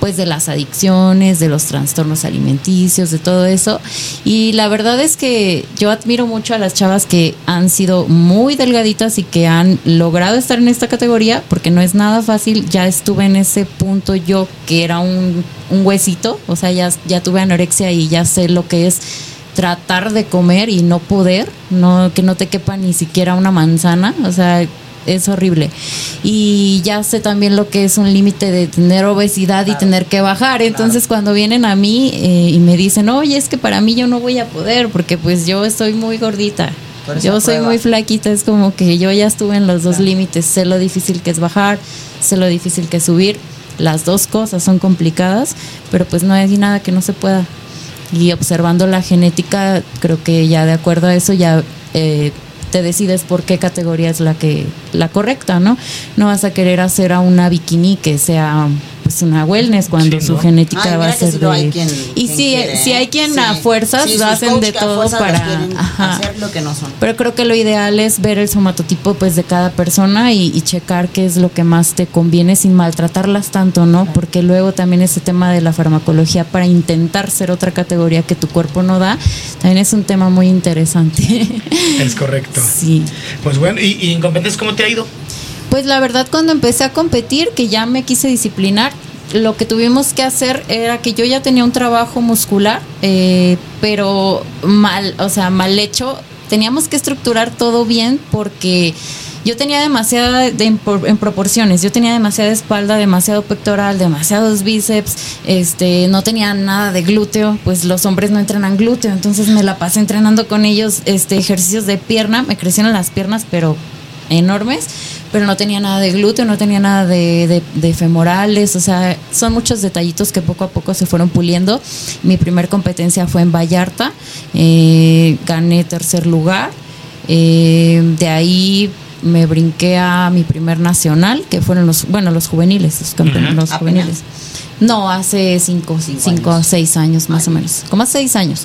pues de las adicciones, de los trastornos alimenticios, de todo eso. Y la verdad es que yo admiro mucho a las chavas que han sido muy delgaditas y que han logrado estar en esta categoría, porque no es nada fácil. Ya estuve en ese punto yo que era un, un huesito, o sea, ya, ya tuve anorexia y ya sé lo que es tratar de comer y no poder, no que no te quepa ni siquiera una manzana, o sea, es horrible. Y ya sé también lo que es un límite de tener obesidad y tener que bajar. Entonces cuando vienen a mí eh, y me dicen, oye, es que para mí yo no voy a poder porque pues yo estoy muy gordita. Yo soy prueba. muy flaquita, es como que yo ya estuve en los dos límites, sé lo difícil que es bajar, sé lo difícil que es subir, las dos cosas son complicadas, pero pues no hay nada que no se pueda. Y observando la genética, creo que ya de acuerdo a eso ya eh, te decides por qué categoría es la que la correcta, ¿no? No vas a querer hacer a una bikini que sea pues una wellness cuando Sí, su ¿no? genética Ay, va a ser lo de hay quien- y quien sí quiere, sí ¿eh? hay quien Sí. a fuerzas Sí, lo hacen de todo para ajá. hacer lo que no son. Pero creo que lo ideal es ver el somatotipo pues de cada persona y, y checar qué es lo que más te conviene sin maltratarlas tanto, ¿no? Porque luego también ese tema de la farmacología para intentar ser otra categoría que tu cuerpo no da, también es un tema muy interesante. Es correcto. *laughs* sí. Pues bueno, ¿y, y en competencias cómo te ha ido? Pues la verdad cuando empecé a competir, que ya me quise disciplinar, lo que tuvimos que hacer era que yo ya tenía un trabajo muscular, eh, pero mal, o sea, mal hecho. Teníamos que estructurar todo bien porque yo tenía demasiada de- en, en proporciones, yo tenía demasiada espalda, demasiado pectoral, demasiados bíceps, este, no tenía nada de glúteo, pues los hombres no entrenan glúteo, entonces me la pasé entrenando con ellos este ejercicios de pierna, me crecieron las piernas, pero enormes, pero no tenía nada de glúteo, no tenía nada de, de- de femorales, o sea, son muchos detallitos que poco a poco se fueron puliendo. Mi primer competencia fue en Vallarta, eh, gané tercer lugar, eh, de ahí me brinqué a mi primer nacional, que fueron los, bueno, los juveniles, los campeones, los juveniles. No, hace cinco, Cinco cinco, años. seis años más o menos, como seis años.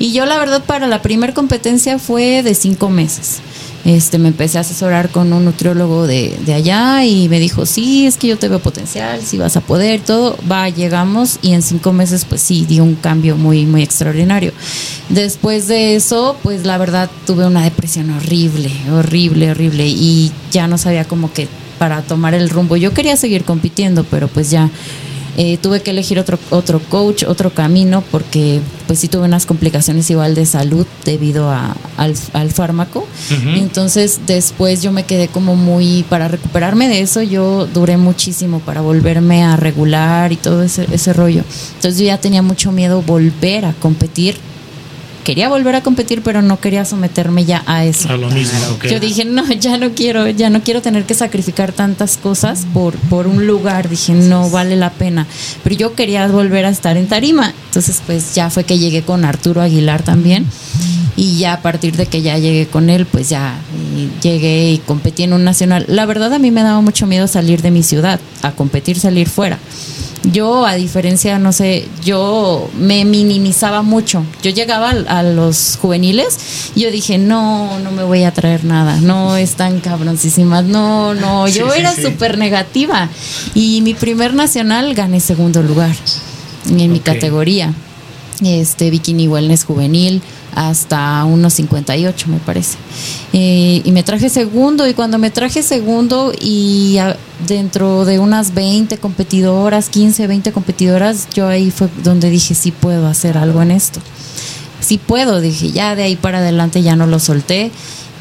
Y yo la verdad para la primer competencia fue de cinco meses. Este, me empecé a asesorar con un nutriólogo de, de allá y me dijo, sí, es que yo te veo potencial, si vas a poder, todo. Va, llegamos y en cinco meses pues sí, dio un cambio muy, muy extraordinario. Después de eso, pues la verdad tuve una depresión horrible, horrible, horrible y ya no sabía como que para tomar el rumbo. Yo quería seguir compitiendo, pero pues ya eh, tuve que elegir otro, otro coach, otro camino, porque pues sí tuve unas complicaciones igual de salud debido a- al, al fármaco. Entonces después yo me quedé como muy, para recuperarme de eso, yo duré muchísimo para volverme a regular y todo ese, ese rollo. Entonces yo ya tenía mucho miedo volver a competir. Quería volver a competir, pero no quería someterme ya a eso. A lo mismo, ok. Yo dije, no, ya no quiero, ya no quiero tener que sacrificar tantas cosas por, por un lugar. Dije, no vale la pena. Pero yo quería volver a estar en tarima. Entonces, pues ya fue que llegué con Arturo Aguilar también. Y ya a partir de que ya llegué con él, pues ya y llegué y competí en un nacional. La verdad a mí me daba mucho miedo salir de mi ciudad, a competir, salir fuera. Yo, a diferencia, no sé, yo me minimizaba mucho. Yo llegaba a, los juveniles y yo dije, no, no me voy a traer nada, no están cabroncísimas, no, no. *laughs* Yo sí, era sí. súper negativa. Y mi primer nacional gané segundo lugar en mi categoría. Este, bikini wellness juvenil hasta 1.58 me parece. Eh, y me traje segundo y cuando me traje segundo y dentro de unas 20 competidoras, 15, 20 competidoras, yo ahí fue donde dije, sí puedo hacer algo en esto. Sí puedo, dije, ya de ahí para adelante ya no lo solté.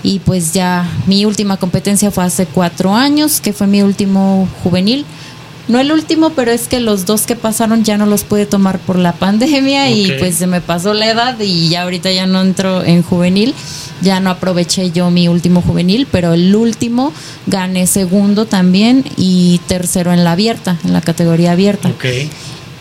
Y pues ya mi última competencia fue hace cuatro años, que fue mi último juvenil. No el último, pero es que los dos que pasaron ya no los pude tomar por la pandemia y pues se me pasó la edad y ya ahorita ya no entro en juvenil. Ya no aproveché yo mi último juvenil, pero el último gané segundo también y tercero en la abierta, en la categoría abierta. Ok.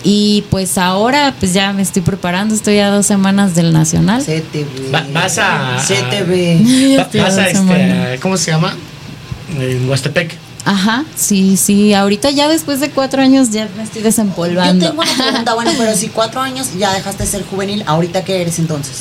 Y pues ahora pues ya me estoy preparando, estoy a dos semanas del nacional. CTV. Va- vas a. CTV. Va- vas a este. ¿Cómo se llama? En Huastepec. Ajá, sí, sí. Ahorita ya después de cuatro años ya me estoy Yo desempolvando. tengo una pregunta, bueno, pero si cuatro años ya dejaste de ser juvenil, ¿ahorita qué eres entonces?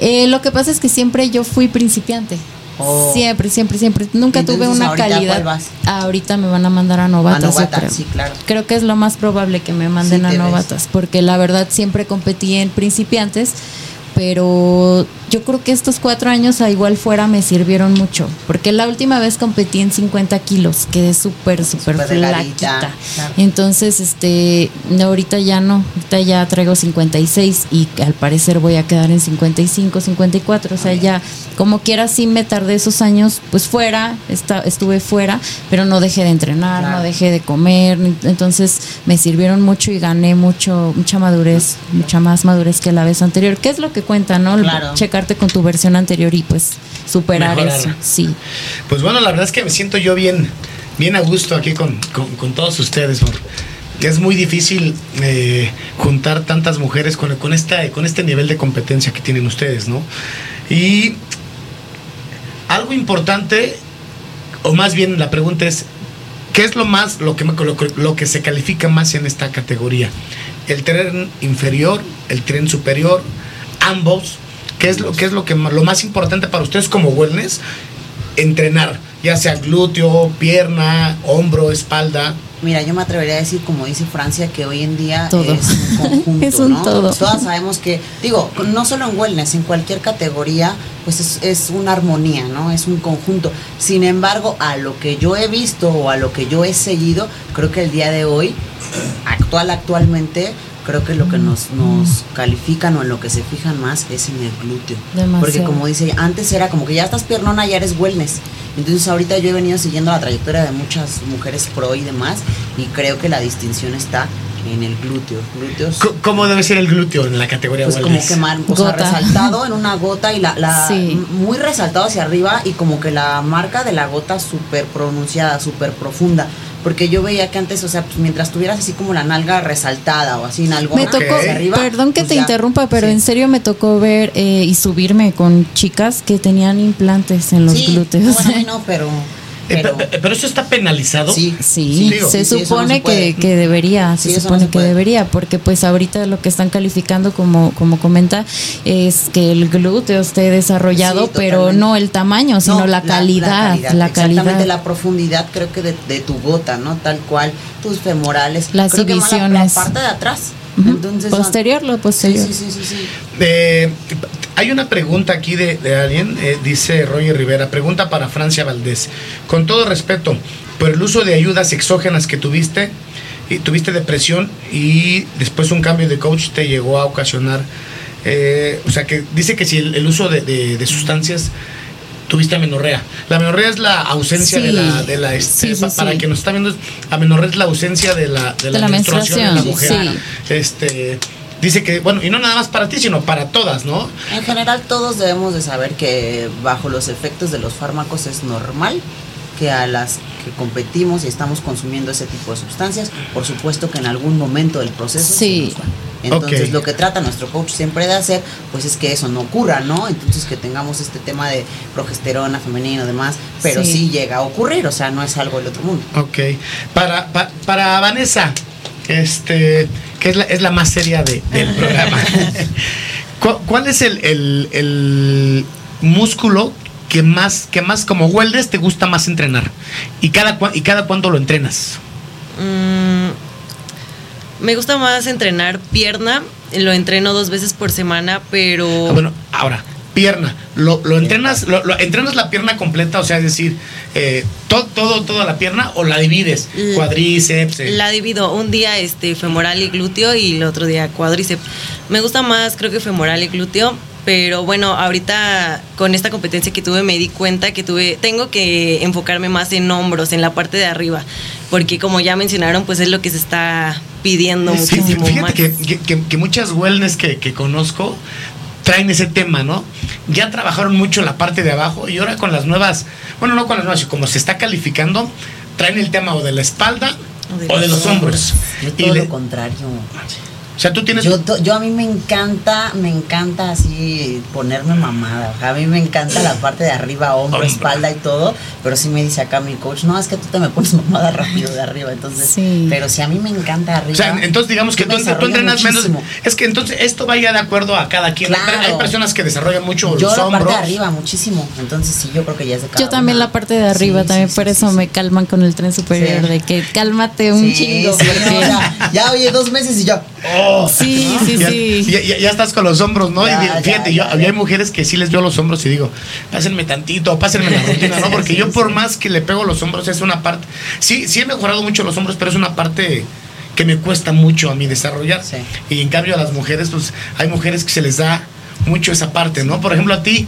Eh, lo que pasa es que siempre yo fui principiante. Oh. Siempre, siempre, siempre. Nunca tuve una ¿ahorita a calidad. vas? Ahorita me van a mandar a novatas. A yo novatas, creo. sí, claro. Creo que es lo más probable que me manden Sí, a ves. novatas, porque la verdad siempre competí en principiantes, pero yo creo que estos cuatro años a igual fuera me sirvieron mucho, porque la última vez competí en 50 kilos, quedé súper, súper flaquita. claro. Entonces, este, ahorita ya no, ahorita ya traigo 56 y al parecer voy a quedar en 55, 54, o sea, ya como quiera sí me tardé esos años pues fuera, esta- estuve fuera, pero no dejé de entrenar, Claro. no dejé de comer, entonces me sirvieron mucho y gané mucho mucha madurez, mucha más madurez que la vez anterior, que es lo que cuenta, ¿no? Claro. Checarte con tu versión anterior y pues superar eso, sí. Pues bueno, la verdad es que me siento yo bien, bien a gusto aquí con, con- con todos ustedes. Es muy difícil eh, juntar tantas mujeres con, con, esta, con este nivel de competencia que tienen ustedes, ¿no? Y algo importante, o más bien la pregunta es, ¿Qué es lo más, lo que, lo, lo que se califica más en esta categoría? ¿El tren inferior, el tren superior, ambos? ¿Qué es lo, qué es lo, que, lo más importante para ustedes como wellness? Entrenar, ya sea glúteo, pierna, hombro, espalda. Mira, yo me atrevería a decir, como dice Francia, que hoy en día Todo. es un *laughs* conjunto, Es un ¿no? todo. Todas sabemos que, digo, no solo en wellness, en cualquier categoría, pues es, es una armonía, ¿no? Es un conjunto. Sin embargo, a lo que yo he visto o a lo que yo he seguido, creo que el día de hoy, actual, actualmente, creo que lo que nos, nos califican o en lo que se fijan más es en el glúteo. Demasiado. Porque como dice, antes era como que ya estás piernona, ya eres wellness. Entonces ahorita yo he venido siguiendo la trayectoria de muchas mujeres pro y demás y creo que la distinción está en el glúteo. Glúteos ¿Cómo debe ser el glúteo en la categoría pues como wellness? quemar, o sea, resaltado en una gota y la, la Sí. muy resaltado hacia arriba y como que la marca de la gota súper pronunciada, súper profunda. Porque yo veía que antes, o sea, pues mientras tuvieras así como la nalga resaltada o así en algo Me tocó, hacia arriba. perdón que pues te ya. interrumpa, pero Sí. en serio me tocó ver eh, y subirme con chicas que tenían implantes en los Sí, glúteos. Bueno, *laughs* no, pero. Eh, pero pe- pero eso está penalizado. sí, se Sí, no supone se que, que debería, Sí, se no supone se que debería, porque pues ahorita lo que están calificando como, como comenta es que el glúteo esté desarrollado, Sí, pero no el tamaño, sino No, la, calidad, la calidad. Exactamente, la profundidad creo que de, de tu gota, ¿no? Tal cual, tus femorales. Las creo que más la- divisiones. La, parte de atrás. Entonces, posterior, lo Sí, posterior. sí, sí, sí, sí. Eh, hay una pregunta aquí de, de alguien, eh, dice Roger Rivera, pregunta para Francia Valdés. Con todo respeto, por el uso de ayudas exógenas que tuviste, y tuviste depresión y después un cambio de coach te llegó a ocasionar, eh, o sea, que dice que si el, el uso de, de- de sustancias tuviste amenorrea. La amenorrea es la ausencia Sí. de la, de la este, Sí, sí, pa- para que nos está viendo, amenorrea es la ausencia de la, de la, De la menstruación en la mujer. Este, dice que, bueno, y no nada más para ti, sino para todas, ¿no? En general todos debemos de saber que bajo los efectos de los fármacos es normal que a las que competimos y estamos consumiendo ese tipo de sustancias, por supuesto que en algún momento del proceso Sí. se nos va. Entonces lo que trata nuestro coach siempre de hacer, pues es que eso no ocurra, ¿no? Entonces que tengamos este tema de progesterona femenino y demás, pero Sí. sí. llega a ocurrir, o sea, no es algo del otro mundo. Ok. Para, pa- para Vanessa, este, que es la, es la más seria de- del *laughs* programa. *laughs* ¿Cu- ¿Cuál es el, el- el músculo que más, que más como wellness te gusta más entrenar? ¿Y cada, y cada cuándo lo entrenas? Mm, me gusta más entrenar pierna. Lo entreno dos veces por semana, pero Ah, bueno, ahora, pierna. ¿Lo, lo entrenas, lo, lo- entrenas la pierna completa? O sea, es decir, eh, todo, todo, toda la pierna o la divides? L- Cuadríceps. eh. la divido un día este femoral y glúteo y el otro día cuádriceps. Me gusta más, creo que femoral y glúteo. Pero bueno, ahorita con esta competencia que tuve me di cuenta que tuve, tengo que enfocarme más en hombros, en la parte de arriba, porque como ya mencionaron, pues es lo que se está pidiendo Sí, muchísimo fíjate más. que, que- que- que muchas wellness que, que conozco traen ese tema, ¿no? Ya trabajaron mucho la parte de abajo y ahora con las nuevas, bueno, no con las nuevas, como se está calificando, traen el tema o de la espalda o de, los hombros. Yo Y todo le- lo contrario. O sea, tú tienes... Yo, to- yo a mí me encanta, me encanta así ponerme mamada. A mí me encanta la parte de arriba, hombro, Hombro. espalda y todo. Pero sí me dice acá mi coach, no, es que tú te me pones *laughs* mamada rápido de arriba. Entonces, Sí. pero si a mí me encanta arriba. o sea, entonces digamos que tú, tú entrenas menos. Es que entonces esto vaya de acuerdo a cada quien. Hay- Claro. Hay personas que desarrollan mucho Yo los la hombros. parte de arriba muchísimo. Entonces sí, yo creo que ya es de cada Yo también una. la parte de arriba, Sí, también sí, por sí, eso sí, me calman con el tren superior, Sí. de que cálmate un Sí, chingo. sí, porque- no, ya, ya, oye, dos meses y yo. Oh, Sí, sí, ya, sí. Ya, ya- ya estás con los hombros, ¿no? Ya, y fíjate, yo, había mujeres que sí les veo los hombros y digo, pásenme tantito, pásenme la *laughs* rutina, ¿no? Porque Sí, yo sí. por más que le pego los hombros es una parte, sí, sí he mejorado mucho los hombros, pero es una parte que me cuesta mucho a mí desarrollar. Sí. Y en cambio a las mujeres, pues hay mujeres que se les da mucho esa parte, ¿no? Por ejemplo, a ti,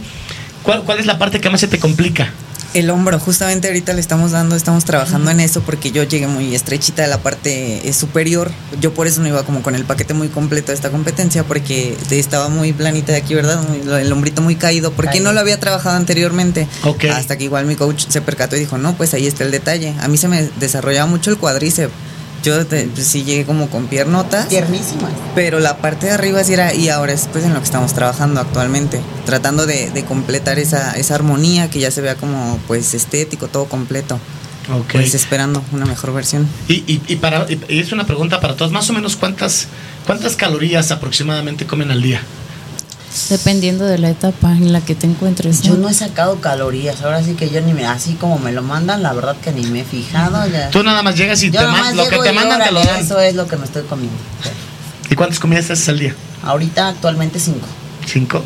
¿cuál, cuál es la parte que más se te complica? El hombro, justamente ahorita le estamos dando, estamos trabajando en eso porque yo llegué muy estrechita de la parte eh, superior. Yo por eso no iba como con el paquete muy completo de esta competencia porque estaba muy planita de aquí, ¿verdad? Muy- el hombrito muy caído porque no lo había trabajado anteriormente. Hasta que igual mi coach se percató y dijo, no, pues ahí está el detalle. A mí se me desarrollaba mucho el cuádriceps. Yo te- pues, sí llegué como con piernotas. Tiernísima. Pero la parte de arriba sí era, y ahora es pues en lo que estamos trabajando actualmente, tratando de, de completar esa, esa armonía que ya se vea como pues estético, todo completo. Ok. pues esperando una mejor versión. Y, y, y para, y- y es una pregunta para todos, más o menos cuántas, cuántas calorías aproximadamente comen al día. Dependiendo de la etapa en la que te encuentres. Yo no he sacado calorías, ahora sí que yo ni me, así como me lo mandan, la verdad que ni me he fijado. Ya. Tú nada más llegas y Yo te nomás man- lo que te mandan te lo dan. Eso es lo que me estoy comiendo. ¿Y cuántas comidas haces al día? Ahorita actualmente cinco. ¿Cinco?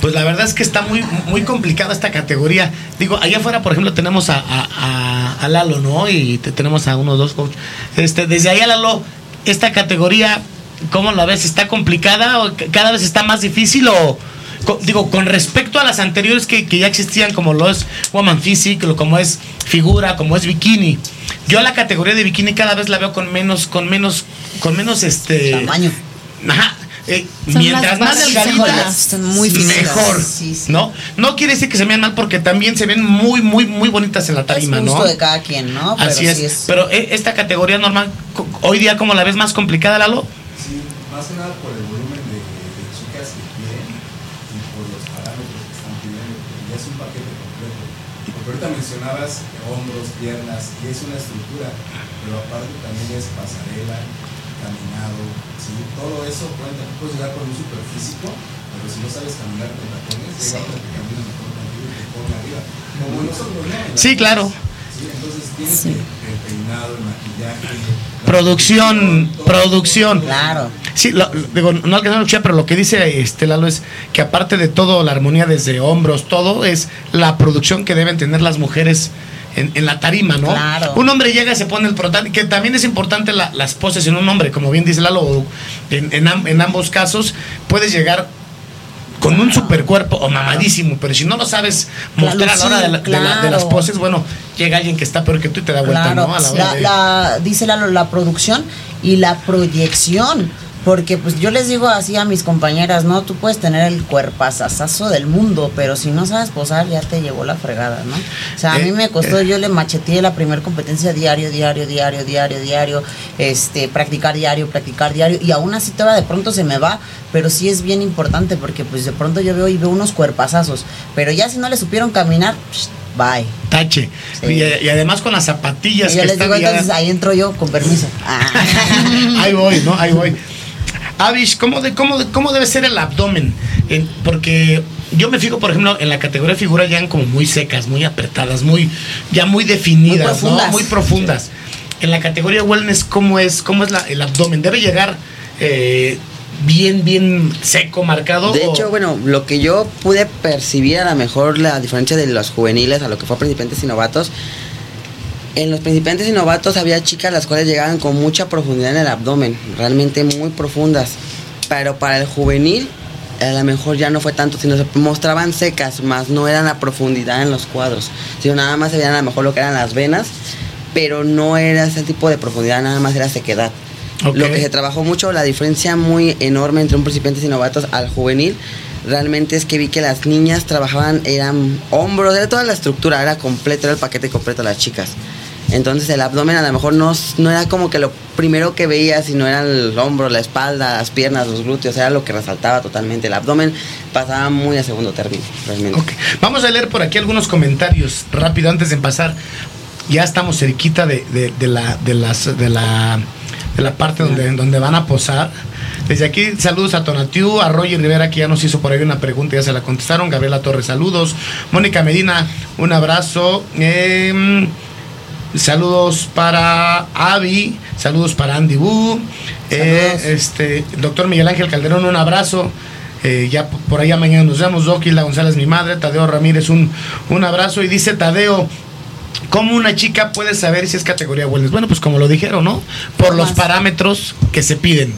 Pues la verdad es que está muy, muy complicada esta categoría. Digo, allá afuera, por ejemplo, tenemos a, a- a- a Lalo, ¿no? Y te- tenemos a uno o dos coach. Este, desde ahí, Lalo, esta categoría, ¿cómo la ves? ¿Está complicada o cada vez está más difícil o... co- Digo, con respecto a las anteriores que, que ya existían, como lo es Woman Physique, lo- como es figura, como es bikini. Yo la categoría de bikini cada vez la veo con menos, con menos, con menos este Tamaño. Ajá. eh, mientras más delgaditas, Están muy mejor. Sí, sí. ¿No? No quiere decir que se vean mal porque también se ven muy, muy, muy bonitas en la tarima, es gusto ¿no? de cada quien, ¿no? Pero Así es. sí es. Pero eh, esta categoría normal, hoy día, ¿cómo la ves más complicada, Lalo? Sí, más que nada por el volumen de, de chicas que quieren y por los parámetros que están pidiendo, ya es un paquete completo. Porque ahorita mencionabas hombros, piernas, y es una estructura, pero aparte también es pasarela, caminado, ¿sí? todo eso cuenta. Puedes llegar con un superfísico, pero si no sabes caminar con tacones, llega otro que camina mejor contigo y te pone arriba. Como nosotros, ¿no? Sí, claro. Sí, entonces tienes el peinado, el maquillaje. la Producción, todo. producción. Claro. Sí, lo- digo, no alcanzó a escuchar, pero lo que dice este Lalo es que aparte de todo, la armonía desde hombros, todo es la producción que deben tener las mujeres en, en la tarima, ¿no? Claro. Un hombre llega y se pone el protagonista, que también es importante la- las poses en un hombre, como bien dice Lalo, en, en am- en ambos casos puedes llegar con un super cuerpo o mamadísimo, pero si no lo sabes mostrar a la hora de, la- de la- de las poses, bueno, llega alguien que está peor que tú y te da vuelta, Claro, ¿no? A la hora la, de- dice la producción y la proyección. Porque pues yo les digo así a mis compañeras, no, tú puedes tener el cuerpazazazo del mundo, pero si no sabes posar ya te llevó la fregada, ¿no? O sea, a Eh, mí me costó, eh. yo le macheteé la primera competencia diario, diario, diario, diario, diario, este, practicar diario, practicar diario, y aún así todavía de pronto se me va, pero sí es bien importante porque pues de pronto yo veo y veo unos cuerpazazos, pero ya si no le supieron caminar, psh, bye. Tache. Sí. Y, y además con las zapatillas Y yo que les digo, entonces ahí entro yo, con permiso. *laughs* Ah. Ahí voy, ¿no? Ahí voy. Avish, ¿cómo, de, cómo, de- ¿cómo debe ser el abdomen? En- porque yo me fijo, por ejemplo, en la categoría de figura ya como muy secas, muy apretadas, muy ya muy definidas, Muy profundas. ¿no? Muy profundas. En la categoría wellness, ¿cómo es, cómo es la- el abdomen? ¿Debe llegar eh, bien, bien seco, marcado? De o- hecho, bueno, lo que yo pude percibir a lo mejor la diferencia de los juveniles a lo que fue principiantes y novatos, en los principiantes y novatos había chicas las cuales llegaban con mucha profundidad en el abdomen, realmente muy profundas, pero para el juvenil a lo mejor ya no fue tanto, sino se mostraban secas, más no eran la profundidad en los cuadros, sino nada más se veían a lo mejor lo que eran las venas, pero no era ese tipo de profundidad, nada más era sequedad. Ok. Lo que se trabajó mucho, la diferencia muy enorme entre un principiante y novatos al juvenil, realmente es que vi que las niñas trabajaban, eran hombros, era toda la estructura, era completo, era el paquete completo de las chicas. Entonces el abdomen a lo mejor no, no era como que lo primero que veía, sino era el hombro, la espalda, las piernas, los glúteos, era lo que resaltaba totalmente. El abdomen pasaba muy a segundo término, realmente. Ok. Vamos a leer por aquí algunos comentarios rápido antes de empezar. Ya estamos cerquita de, de- de la, de, las, de, la, de la parte donde, donde van a posar. Desde aquí, saludos a Tonatiu, a Roger Rivera, que ya nos hizo por ahí una pregunta, ya se la contestaron. Gabriela Torres, saludos. Mónica Medina, un abrazo. Em, Saludos para Avi, saludos para Andy Wu, eh, este, doctor Miguel Ángel Calderón, un abrazo. Eh, ya por allá mañana nos vemos, Doquila González, mi madre, Tadeo Ramírez, un, un abrazo. Y dice Tadeo, ¿cómo una chica puede saber si es categoría wellness? Bueno, pues como lo dijeron, ¿no? Por los parámetros que se piden.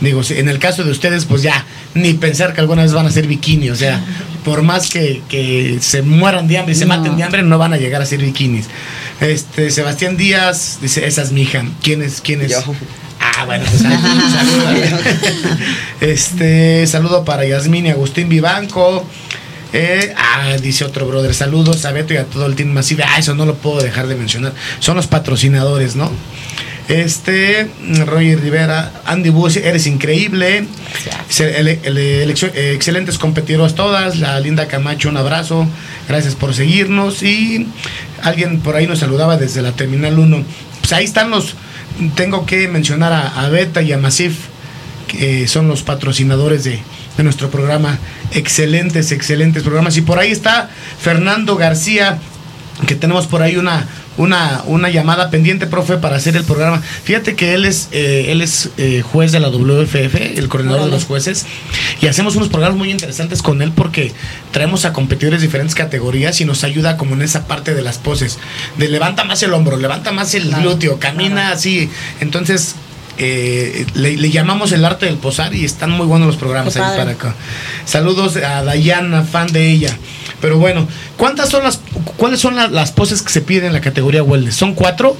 Digo, en el caso de ustedes, pues ya, ni pensar que alguna vez van a ser bikini. O sea, por más que, que se mueran de hambre y se No. maten de hambre, no van a llegar a ser bikinis. Este, Sebastián Díaz dice, esa es mi hija. ¿Quién es? ¿Quién es? Yo. Ah, bueno, pues *laughs* saludo. este, saludo para Yasmín y Agustín Vivanco. Eh, ah, dice otro brother, saludos a Beto y a todo el team masivo. Ah, eso no lo puedo dejar de mencionar. Son los patrocinadores, ¿no? Este, Roger Rivera, Andy Bus, eres increíble. Excelentes competidoras todas. La linda Camacho, un abrazo. Gracias por seguirnos. Y Alguien por ahí nos saludaba desde la Terminal 1. Pues ahí están los, tengo que mencionar a, a Beta y a Masif, que son los patrocinadores de, de nuestro programa. Excelentes, excelentes programas. Y por ahí está Fernando García, que tenemos por ahí una, una, una llamada pendiente, profe, para hacer el programa. Fíjate que él es, eh, él es eh, juez de la WFF, el coordinador de los jueces, y hacemos unos programas muy interesantes con él porque traemos a competidores de diferentes categorías y nos ayuda como en esa parte de las poses, de levanta más el hombro, levanta más el glúteo, camina así. Entonces, eh, le, le llamamos el arte del posar y están muy buenos los programas ahí para acá. Saludos a Dayana, fan de ella. Pero bueno, ¿cuántas son las, cuáles son la- las poses que se piden en la categoría wellness? ¿Son cuatro?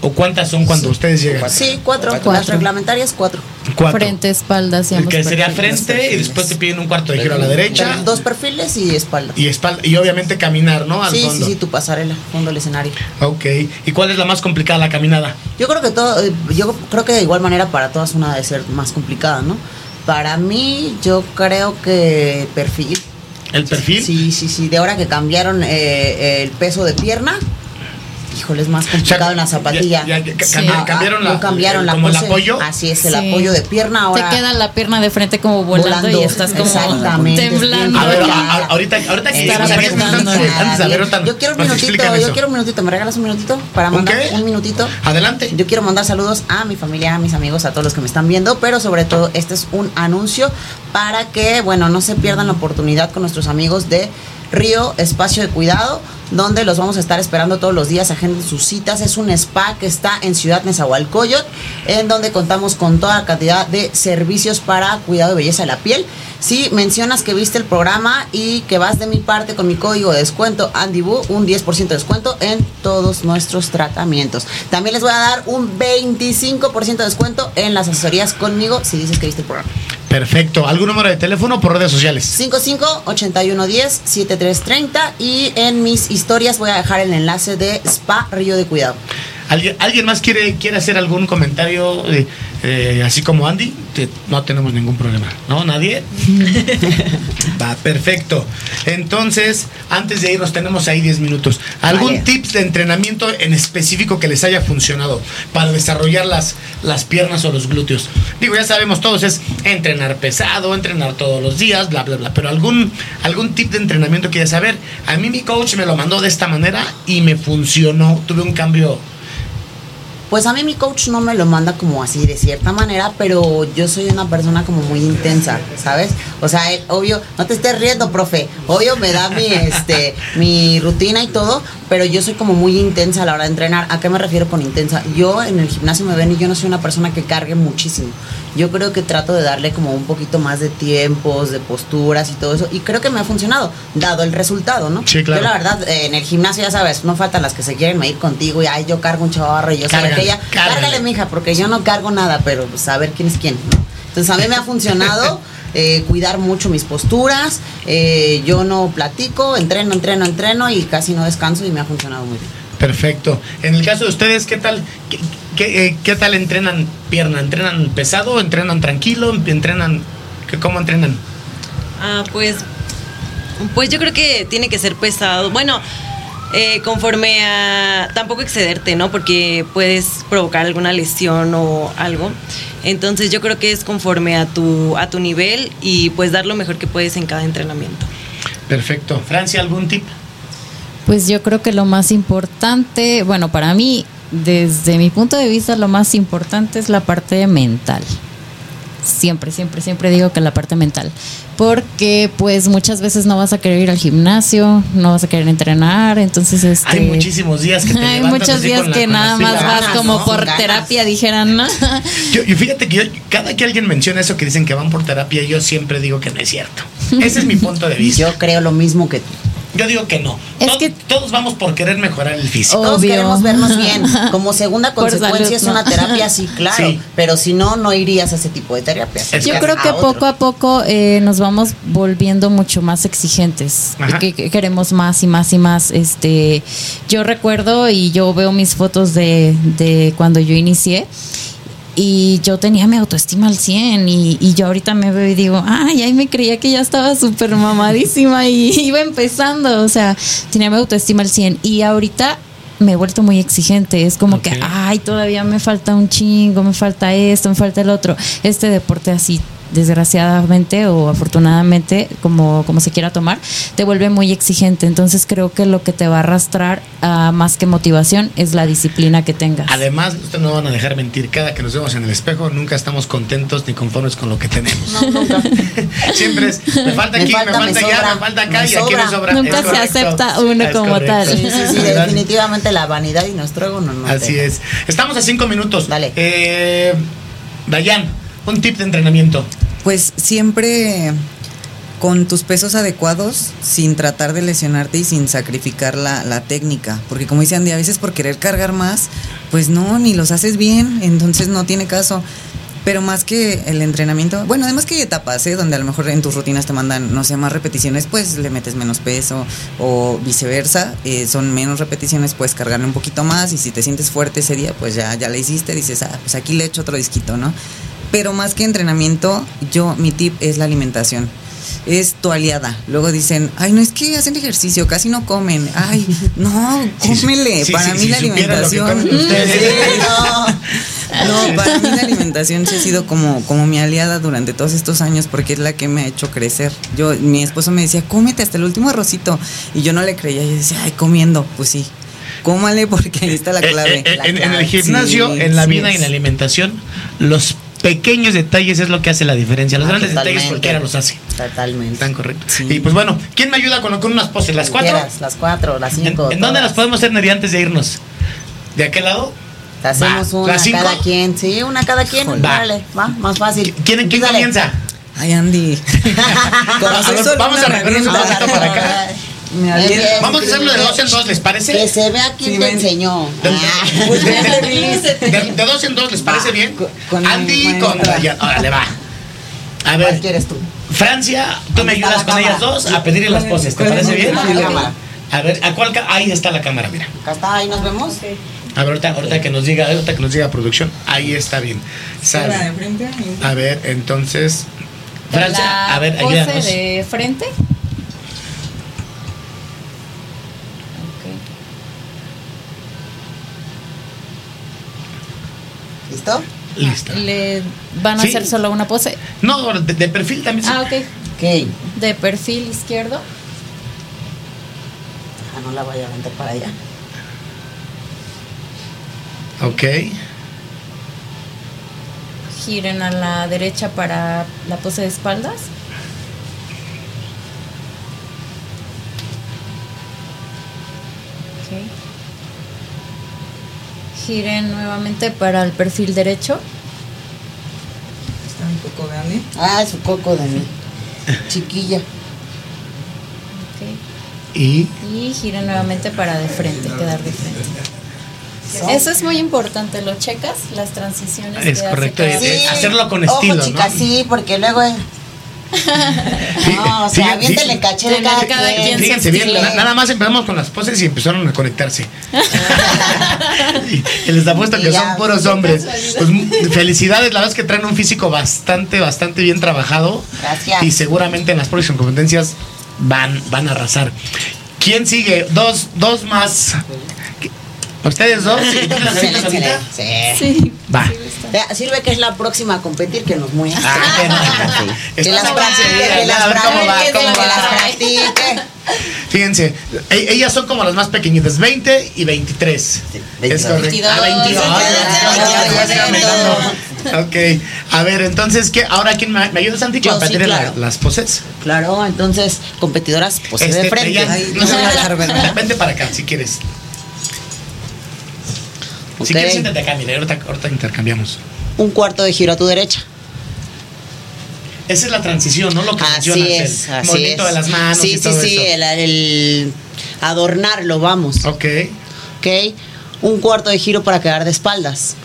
¿O cuántas son cuando ustedes llegan? Sí, cuatro. Cuatro. Las reglamentarias, cuatro. Cuatro. Frente, espalda, ambos que sería perfiles. frente y después te piden un cuarto de giro a la derecha Dos perfiles y espalda. y espalda y obviamente caminar, ¿no? Al Sí, sí, fondo. sí, tu pasarela, fondo del escenario. Ok. ¿Y cuál es la más complicada la caminada? Yo creo que todo, eh, yo creo que de igual manera para todas una de ser más complicada, ¿no? Para mí, yo creo que perfil. ¿El perfil? Sí, sí, sí. De ahora que cambiaron eh, el peso de pierna, híjole, es más complicado en la zapatilla. ya- ya- ca- Sí. cambi- cambiaron ah, la, no cambiaron la como el apoyo. Así es, el Sí. apoyo de pierna ahora. Te queda la pierna de frente como volando, y estás como Exactamente. temblando. A ver, Ya. a- a- ahorita, ahorita que Estar apretando. Yo quiero un minutito, yo eso. quiero un minutito. ¿Me regalas un minutito para ¿Un mandar un minutito? Adelante. Yo quiero mandar saludos a mi familia, a mis amigos, a todos los que me están viendo, pero sobre todo este es un anuncio para que, bueno, no se pierdan la oportunidad con nuestros amigos de Río Espacio de Cuidado, donde los vamos a estar esperando todos los días, agenden sus citas. Es un spa que está en Ciudad Nezahualcóyotl, en donde contamos con toda la cantidad de servicios para cuidado de belleza de la piel. Si mencionas que viste el programa y que vas de mi parte con mi código de descuento AndyBoo, un 10% de descuento en todos nuestros tratamientos. También les voy a dar un 25% de descuento en las asesorías conmigo si dices que viste el programa. Perfecto. ¿Algún número de teléfono por redes sociales? 55-8110-7330 y en mis historias voy a dejar el enlace de Spa Río de Cuidado. ¿Alguien, ¿alguien más quiere, quiere hacer algún comentario eh, eh, así como Andy? No tenemos ningún problema. ¿No? ¿Nadie? *laughs* Va, perfecto. Entonces, antes de irnos, tenemos ahí 10 minutos. ¿Algún tips de entrenamiento en específico que les haya funcionado para desarrollar las, las piernas o los glúteos? Digo, ya sabemos todos, es entrenar pesado, entrenar todos los días, bla, bla, bla. Pero algún, algún tip de entrenamiento que ya saber. A mí mi coach me lo mandó de esta manera y me funcionó. Tuve un cambio Pues a mí mi coach no me lo manda como así de cierta manera, pero yo soy una persona como muy intensa, ¿sabes? O sea, él, obvio, no te estés riendo, profe. Obvio me da mi este mi rutina y todo, pero yo soy como muy intensa a la hora de entrenar. ¿A qué me refiero con intensa? Yo en el gimnasio me ven y yo no soy una persona que cargue muchísimo. Yo creo que trato de darle como un poquito más de tiempos, de posturas y todo eso y creo que me ha funcionado, dado el resultado, ¿no? Sí, claro. Yo la verdad eh, en el gimnasio ya sabes, no faltan las que se quieren medir contigo y ay, yo cargo un chorro y yo soy aquella. cárgale. Mija, porque yo no cargo nada, pero pues, a ver quién es quién. ¿no? Entonces, a mí me ha funcionado *laughs* eh, cuidar mucho mis posturas. eh, yo no platico, entreno, entreno, entreno y casi no descanso y me ha funcionado muy bien. Perfecto. En el caso de ustedes, ¿qué tal? ¿Qué, qué, eh, qué tal entrenan pierna? ¿Entrenan pesado? ¿Entrenan tranquilo? ¿Entrenan? ¿qué- ¿Cómo entrenan? Ah, pues, pues yo creo que tiene que ser pesado. Bueno, eh, conforme a tampoco excederte, ¿no? Porque puedes provocar alguna lesión o algo. Entonces yo creo que es conforme a tu a tu nivel y pues dar lo mejor que puedes en cada entrenamiento. Perfecto. Francia, ¿algún tip? Pues yo creo que lo más importante, bueno, para mí, desde mi punto de vista, lo más importante es la parte mental. Siempre, siempre, siempre digo que la parte mental. Porque pues muchas veces no vas a querer ir al gimnasio, no vas a querer entrenar, entonces este... Hay muchísimos días que te *laughs* Hay muchos días con que con nada más vas ganas, como ¿no? por Ganas. terapia, dijeran, ¿no? *laughs* Yo, y fíjate que yo, cada que alguien menciona eso que dicen que van por terapia, yo siempre digo que no es cierto. Ese es mi punto de vista. Yo creo lo mismo que tú. Yo digo que no. Es Tod- que- todos vamos por querer mejorar el físico. Todos Obvio. queremos vernos bien. *laughs* Como segunda *laughs* consecuencia salud, es ¿no? una terapia, sí, *laughs* claro. Sí. Pero si no, no irías a ese tipo de terapias. Es Yo creo que a poco a poco eh, nos vamos volviendo mucho más exigentes, que queremos más y más y más. Este, yo recuerdo y yo veo mis fotos de, de cuando yo inicié y yo tenía mi autoestima al 100 y, y yo ahorita me veo y digo, ay, ahí me creía que ya estaba súper mamadísima y *laughs* iba empezando, o sea, tenía mi autoestima al 100 y ahorita me he vuelto muy exigente, es como que, ay, todavía me falta un chingo, me falta esto, me falta el otro. Este deporte así desgraciadamente o afortunadamente, como, como se quiera tomar, te vuelve muy exigente. Entonces creo que lo que te va a arrastrar a más que motivación es la disciplina que tengas. Además, ustedes no van a dejar mentir, cada que nos vemos en el espejo nunca estamos contentos ni conformes con lo que tenemos. No, nunca. *laughs* Siempre es, me falta Me aquí, falta, me me falta allá, sobra, me falta acá me y aquí me sobra. sobra. Nunca Es se correcto. acepta uno Es como correcto. tal. Sí, sí, sí, *laughs* definitivamente la vanidad y nuestro ego no nos Así deja. es. Estamos a cinco minutos. Dale. Eh, Dayan, un tip de entrenamiento. Pues siempre con tus pesos adecuados, sin tratar de lesionarte y sin sacrificar la, la técnica. Porque como dice a veces por querer cargar más, pues no, ni los haces bien, entonces no tiene caso. Pero más que el entrenamiento, bueno, además que hay etapas, ¿eh? donde a lo mejor en tus rutinas te mandan, no sé, más repeticiones, pues le metes menos peso o viceversa, eh, son menos repeticiones, puedes cargarle un poquito más y si te sientes fuerte ese día, pues ya, ya le hiciste, dices, ah, pues aquí le echo otro disquito, ¿no? Pero más que entrenamiento, yo, mi tip es la alimentación. Es tu aliada. Luego dicen, ay, no es que hacen ejercicio, casi no comen. Ay, *laughs* no, cómele. Sí, para sí, mí *laughs* sí, la alimentación. no. No, para mí la alimentación sí ha sido como, como mi aliada durante todos estos años porque es la que me ha hecho crecer. Yo, mi esposo me decía, cómete hasta el último arrocito. Y yo no le creía. Yo decía, ay, comiendo. Pues sí, cómale porque ahí está la Eh, clave. eh, La en, el gimnasio, Sí, en la sí vida y en la alimentación, los pequeños detalles es lo que hace la diferencia. Los Ah, grandes detalles cualquiera los hace. Totalmente. Están correctos. Sí. Y pues bueno, ¿quién me ayuda con, con unas poses? ¿Las cuatro? Quieras, Las cuatro, las ¿En, cinco. en dónde las podemos hacer Neri, antes de irnos? ¿De aquel lado? Te hacemos Va. una cada quien. Sí, una cada quien. Va. Dale, va, más fácil. ¿Quién, quién comienza? Ay, Andy. *laughs* A ver, vamos a recorrer un poquito para acá. Vamos a hacerlo de dos en dos, ¿les parece? Que se vea quién Sí, te ven. enseñó. De, Ah. Pues de- ven, de- ven. de- de dos en dos, ¿les parece bien? con- con Andy mi con maestra. Dayan. Órale, va. A ¿Cuál ver, quieres tú? Francia, tú me ¿Dónde está ayudas con ellas dos a pedirle las poses, ¿te ¿Cuál parece bien? A ver, ¿a cuál Ahí está la cámara, mira. Acá está, ahí nos vemos. A ver, ahorita, ahorita que nos diga, ahorita que nos diga producción. Ahí está bien. Sale. A ver, entonces. Francia, a ver, pose ayúdanos. de frente. ¿Listo? Listo. Le van a Sí. hacer solo una pose. No, de, de perfil también. Ah, ok. Ok. De perfil izquierdo. Ah, no la voy a aventar para allá. Ok. Giren a la derecha para la pose de espaldas. Giren nuevamente para el perfil derecho. Está un poco de Andy. Ah, su coco de mí. Chiquilla. Ok. Y. Y giren nuevamente para de frente, quedar de frente. Eso es muy importante, lo checas, las transiciones. Es que hace correcto, cada- es- hacerlo con Ojo, estilo, chicas, ¿no? sí, porque luego. *laughs* No, o sea, sí, aviéntele sí. caché de cada, cada quien. quien Fíjense bien, nada más empezamos con las poses y empezaron a conectarse. *laughs* y, les apuesto que son puros hombres. Pues felicidades, la verdad es que traen un físico bastante, bastante bien trabajado. Gracias. Y seguramente en las próximas competencias van, van a arrasar. ¿Quién sigue? Dos, dos más. ¿Ustedes dos? ¿Sí? Sí. Va. Sirve que es la próxima a competir que nos muestre. Ah, qué no. Que las practique, que las que las. Fíjense, e- ellas son como las más pequeñitas, 20 y 23. Sí, Es 22. correcto. Ah, 22. 22, Ay, ya se va 22. aumentando. Ok, a ver, entonces, ¿qué? ¿ahora quién me, me ayuda, Santi, Yo, con sí, pedir la- claro. las poses? Claro, entonces, competidoras, pues Este, de frente. ella- Ay, no se van a dejar ver, ¿verdad? Vente para acá, si quieres. Si quieres, siéntate acá, mira, ahorita, ahorita intercambiamos. Un cuarto de giro a tu derecha. Esa es la transición, ¿no? Lo que Así es, el así movimiento es. de las manos Sí, y sí, todo sí, el, el adornarlo, vamos. Ok. Ok. Un cuarto de giro para quedar de espaldas.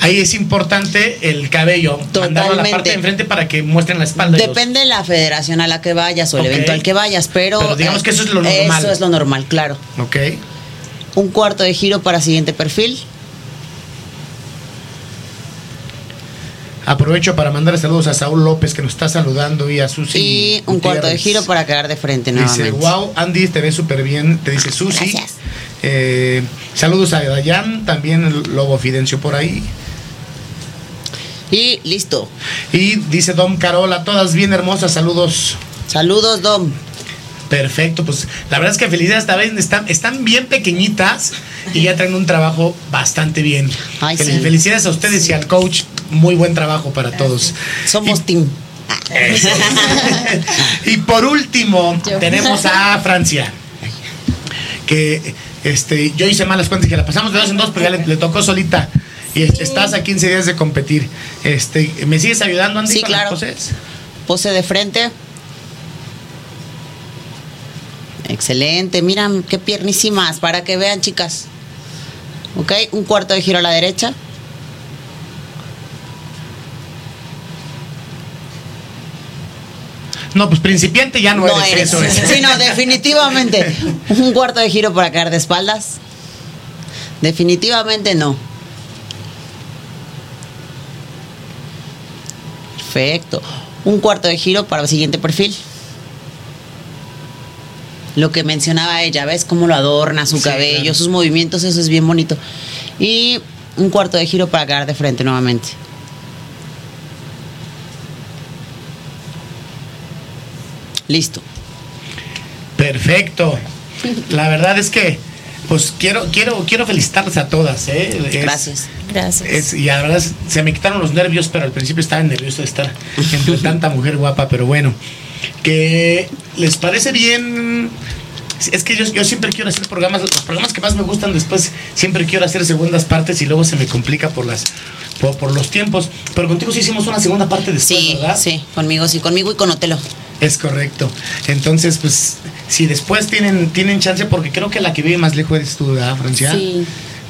Ahí es importante el cabello, mandarlo a la parte de enfrente para que muestren la espalda. Depende de la federación a la que vayas o el evento al que vayas, pero. Pero digamos que eso es lo normal. Eso es lo normal, claro. Ok un cuarto de giro para siguiente perfil. Aprovecho para mandar saludos a Saúl López que nos está saludando y a Susi. Y un cuarto de giro para quedar de frente nuevamente. Dice, wow, Andy, te ves súper bien. Te dice ah, Susi. Gracias. Eh, saludos a Dayan, también el Lobo Fidencio por ahí. Y listo. Y dice Dom Carola, todas bien hermosas, saludos. Saludos, Dom. Perfecto, pues la verdad es que felicidades esta vez están, están bien pequeñitas y ya traen un trabajo bastante bien. Ay, Fel- sí. Felicidades a ustedes y al coach, muy buen trabajo para todos. Somos Y- team. Eso. *laughs* y por último, Yo. tenemos a Francia. Que este, yo hice malas cuentas que la pasamos de dos en dos, pero ya le, le tocó solita. Y es- estás a 15 días de competir. Este, ¿Me sigues ayudando, Andy? Sí, con las claro. poses? Pose de frente. Excelente. Mira qué piernísimas para que vean, chicas. Ok, un cuarto de giro a la derecha. No, pues principiante ya no, eres, eso. es. Sí, no, definitivamente. Un cuarto de giro para caer de espaldas. Definitivamente no. Perfecto. Un cuarto de giro para el siguiente perfil. Lo que mencionaba ella, ¿ves cómo lo adorna su Sí, cabello, claro. sus movimientos? Eso es bien bonito. Y un cuarto de giro para caer de frente nuevamente. Listo. Perfecto. La verdad es que, pues quiero, quiero, quiero felicitarles a todas. ¿eh? Es- Gracias. Gracias. Es, y la verdad es- se me quitaron los nervios, pero al principio estaba nervioso de estar entre tanta mujer guapa, pero bueno. Que les parece bien. Es que yo, yo siempre quiero hacer programas, los programas que más me gustan después siempre quiero hacer segundas partes y luego se me complica por las por, por los tiempos. Pero contigo sí hicimos una segunda parte después, Sí, ¿verdad? sí, conmigo sí, conmigo y con Otelo. Es correcto. Entonces, pues, si después tienen, tienen chance, porque creo que la que vive más lejos eres tú, ¿verdad, Francia? Sí.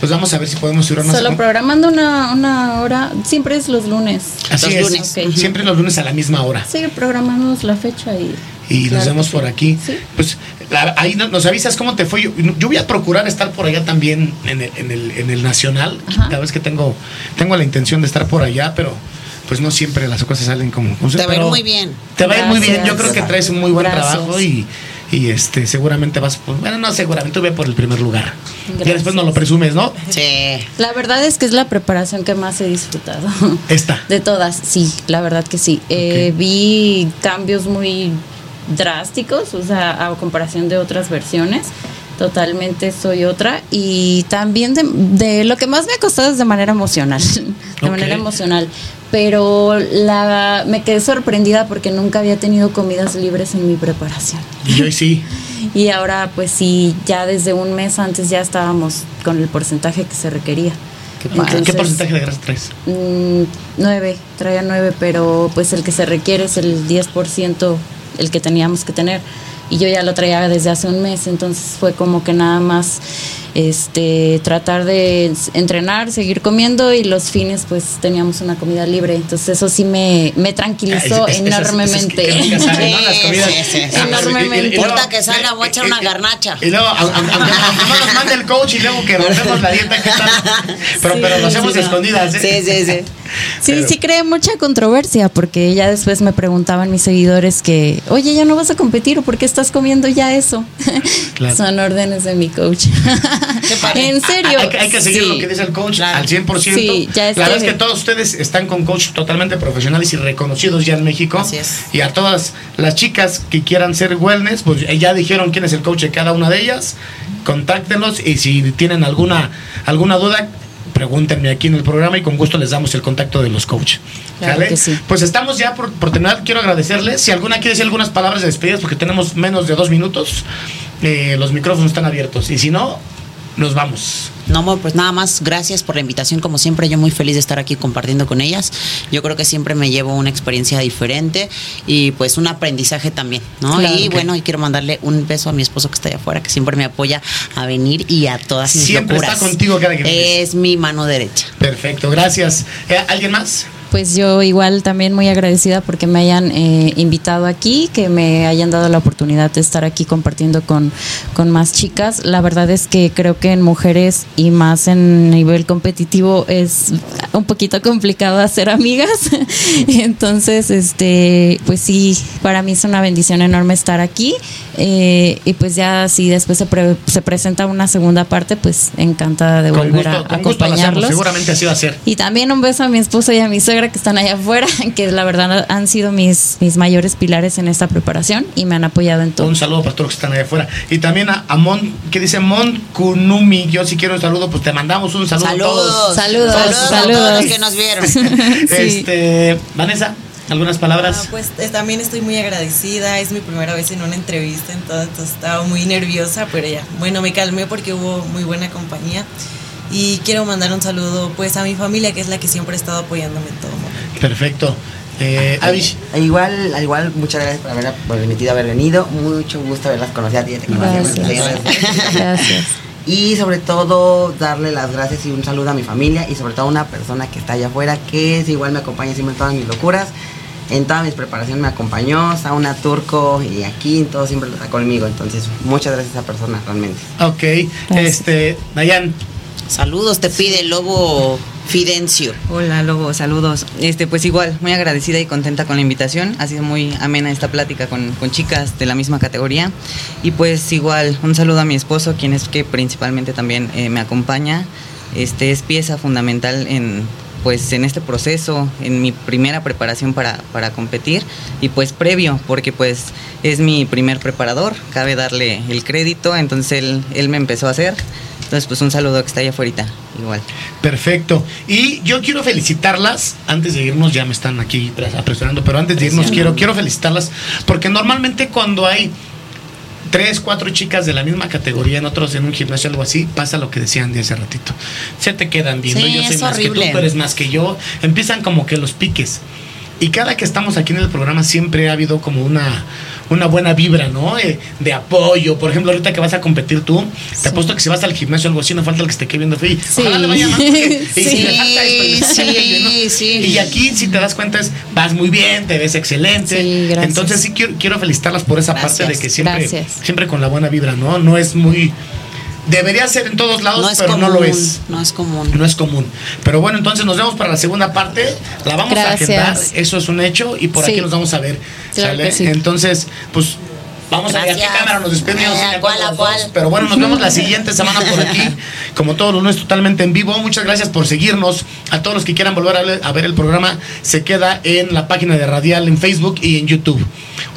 Pues vamos a ver si podemos durar más. Solo programando una, una hora, siempre es los lunes. Así los es. lunes. Siempre los lunes a la misma hora. Sí, programamos la fecha y... Y nos Claro vemos que por aquí. Sí. Pues la- ahí no- nos avisas cómo te fue. Yo, yo voy a procurar estar por allá también en el, en el, en el Nacional. Ajá. Cada vez que tengo, tengo la intención de estar por allá, pero pues no siempre las cosas salen como. Te va a ir muy bien. Te va a ir muy bien. Yo creo que traes un muy buen Gracias. trabajo y, y este seguramente vas. por- bueno, no, seguramente ve por el primer lugar. Gracias. después no lo presumes, ¿no? Sí. La verdad es que es la preparación que más he disfrutado. Esta. De todas, sí, la verdad que sí. Eh, vi cambios muy drásticos, o sea, a comparación de otras versiones. Totalmente soy otra. Y también de, de lo que más me ha costado es de manera emocional. *laughs* De manera emocional. Pero la, me quedé sorprendida porque nunca había tenido comidas libres en mi preparación. Y hoy sí. *laughs* Y ahora, pues sí, ya desde un mes antes ya estábamos con el porcentaje que se requería. ¿Qué, Entonces, porcentaje de grasa traes? Mm, nueve, traía nueve, pero pues el que se requiere es el 10% el que teníamos que tener. Y yo ya lo traía desde hace un mes, entonces fue como que nada más este tratar de entrenar, seguir comiendo y los fines pues teníamos una comida libre. Entonces eso sí me, me tranquilizó Ah, es- es- esas- enormemente. que. Ah, Enormemente. Importa que salga, voy a echar una garnacha. Y luego, aunque, no nos mande el coach y luego que rompemos la dieta, ¿qué tal? Pero, pero lo hacemos escondidas, ¿eh? Sí, sí, sí. Sí, Pero- sí creé mucha controversia porque ya después me preguntaban mis seguidores que, oye, ya no vas a competir o por qué estás comiendo ya eso. Claro. Son órdenes de mi coach. en serio. Hay, que- hay que seguir Sí. lo que dice el coach Claro. al 100%. Sí, ya la verdad es que todos ustedes están con coach totalmente profesionales y reconocidos ya en México. Así es. Y a todas las chicas que quieran ser wellness, pues ya dijeron quién es el coach de cada una de ellas. Contáctenlos y si tienen alguna, alguna duda, pregúntenme aquí en el programa y con gusto les damos el contacto de los coaches. Claro que sí. Pues estamos ya por, por terminar. Quiero agradecerles. Si alguna quiere decir algunas palabras de despedidas, porque tenemos menos de dos minutos, eh, los micrófonos están abiertos. Y si no, nos vamos. No, pues nada más, gracias por la invitación. Como siempre, yo muy feliz de estar aquí compartiendo con ellas. Yo creo que siempre me llevo una experiencia diferente y pues un aprendizaje también, ¿no? Claro. y bueno, y quiero mandarle un beso a mi esposo que está allá afuera, que siempre me apoya a venir y a todas mis Siempre locuras. está contigo cada que. Es mi mano derecha. Perfecto, gracias. Eh, ¿Alguien más? Pues yo igual también muy agradecida porque me hayan eh, invitado aquí, que me hayan dado la oportunidad de estar aquí compartiendo con, con más chicas. La verdad es que creo que en mujeres y más en nivel competitivo es un poquito complicado hacer amigas. *laughs* Entonces, este, pues sí, para mí es una bendición enorme estar aquí. Eh, y pues ya si después se, pre- se presenta una segunda parte, pues encantada de volver gusto, a lo hacemos, acompañarlos. seguramente así va a ser. Y también un beso a mi esposo y a mi suegra que están allá afuera, *laughs* que la verdad han sido mis, mis mayores pilares en esta preparación y me han apoyado en todo. Un saludo para todos los que están allá afuera. Y también a, a Mon, que dice Mon Kunumi. Yo si quiero un saludo, pues te mandamos un saludo a todos. Saludos. Saludos, a saludos. todos los que nos vieron. *laughs* *laughs* Este, Vanessa, algunas palabras. Ah, pues eh, también estoy muy agradecida, es mi primera vez en una entrevista, entonces estaba muy nerviosa, pero ya, bueno, me calmé porque hubo muy buena compañía y quiero mandar un saludo pues a mi familia que es la que siempre ha estado apoyándome en todo momento. Perfecto. Eh, Avish, Al igual, al igual, muchas gracias por haber por permitido haber venido. Mucho gusto haberlas conocido a ti, ya te conocía. Gracias. Gracias. Y sobre todo darle las gracias y un saludo a mi familia y sobre todo a una persona que está allá afuera que es igual me acompaña siempre en todas mis locuras. En todas mis preparaciones me acompañó, Sauna Turco y aquí en todo siempre está conmigo. Entonces, muchas gracias a esa persona realmente. ok. Gracias. Este, Dayan, Saludos, te pide el lobo Fidencio. Hola, Lobo, saludos. Este, pues igual, muy agradecida y contenta con la invitación. Ha sido muy amena esta plática con, con chicas de la misma categoría. Y pues igual, un saludo a mi esposo, quien es que principalmente también eh, me acompaña. Este es pieza fundamental en pues en este proceso, en mi primera preparación para, para competir y pues previo, porque pues es mi primer preparador, cabe darle el crédito, entonces él, él me empezó a hacer, entonces pues un saludo que está allá afuera, igual. perfecto. Y yo quiero felicitarlas. Antes de irnos, ya me están aquí pres- apresurando, pero antes de irnos quiero, quiero felicitarlas. Porque normalmente cuando hay tres, cuatro chicas de la misma categoría en otros, en un gimnasio o algo así, pasa lo que decían de hace ratito. Se te quedan viendo, Sí, yo soy es más que horrible. tú, tú eres más que yo. Empiezan como que los piques. Y cada que estamos aquí en el programa siempre ha habido como una, una buena vibra, ¿no? Eh, de apoyo. Por ejemplo, ahorita que vas a competir tú, te apuesto que si vas al gimnasio o algo así, no falta el que te quede viendo feo. Sí. Ojalá le vaya mal porque- *laughs* Sí, esto, y aquello, *laughs* ¿no? sí. Y aquí, si te das cuenta, es, vas muy bien, te ves excelente. Sí, gracias. Entonces sí quiero, quiero felicitarlas por esa parte de que siempre, gracias. siempre con la buena vibra, ¿no? No es muy... Debería ser en todos lados, No pero común. no lo es. No es común. No es común. Pero bueno, entonces nos vemos para la segunda parte. La vamos Gracias. a agendar. Eso es un hecho. Y por Sí. aquí nos vamos a ver. Claro ¿sale? sí. Entonces, pues. Vamos a ver qué cámara nos despedimos. Eh. Pero bueno, nos vemos la siguiente *laughs* semana por aquí. Como todos los lunes, totalmente en vivo. Muchas gracias por seguirnos. A todos los que quieran volver a, le- a ver el programa, se queda en la página de Radial en Facebook y en YouTube.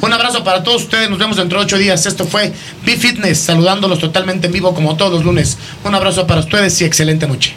Un abrazo para todos ustedes. Nos vemos dentro de ocho días. Esto fue Be Fitness, saludándolos totalmente en vivo como todos los lunes. Un abrazo para ustedes y excelente noche.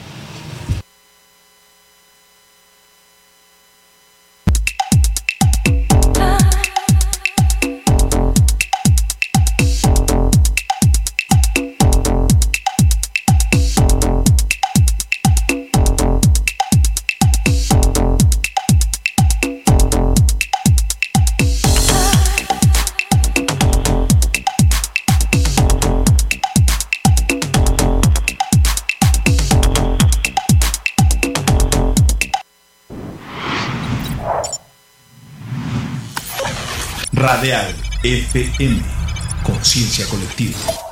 FM. Conciencia colectiva.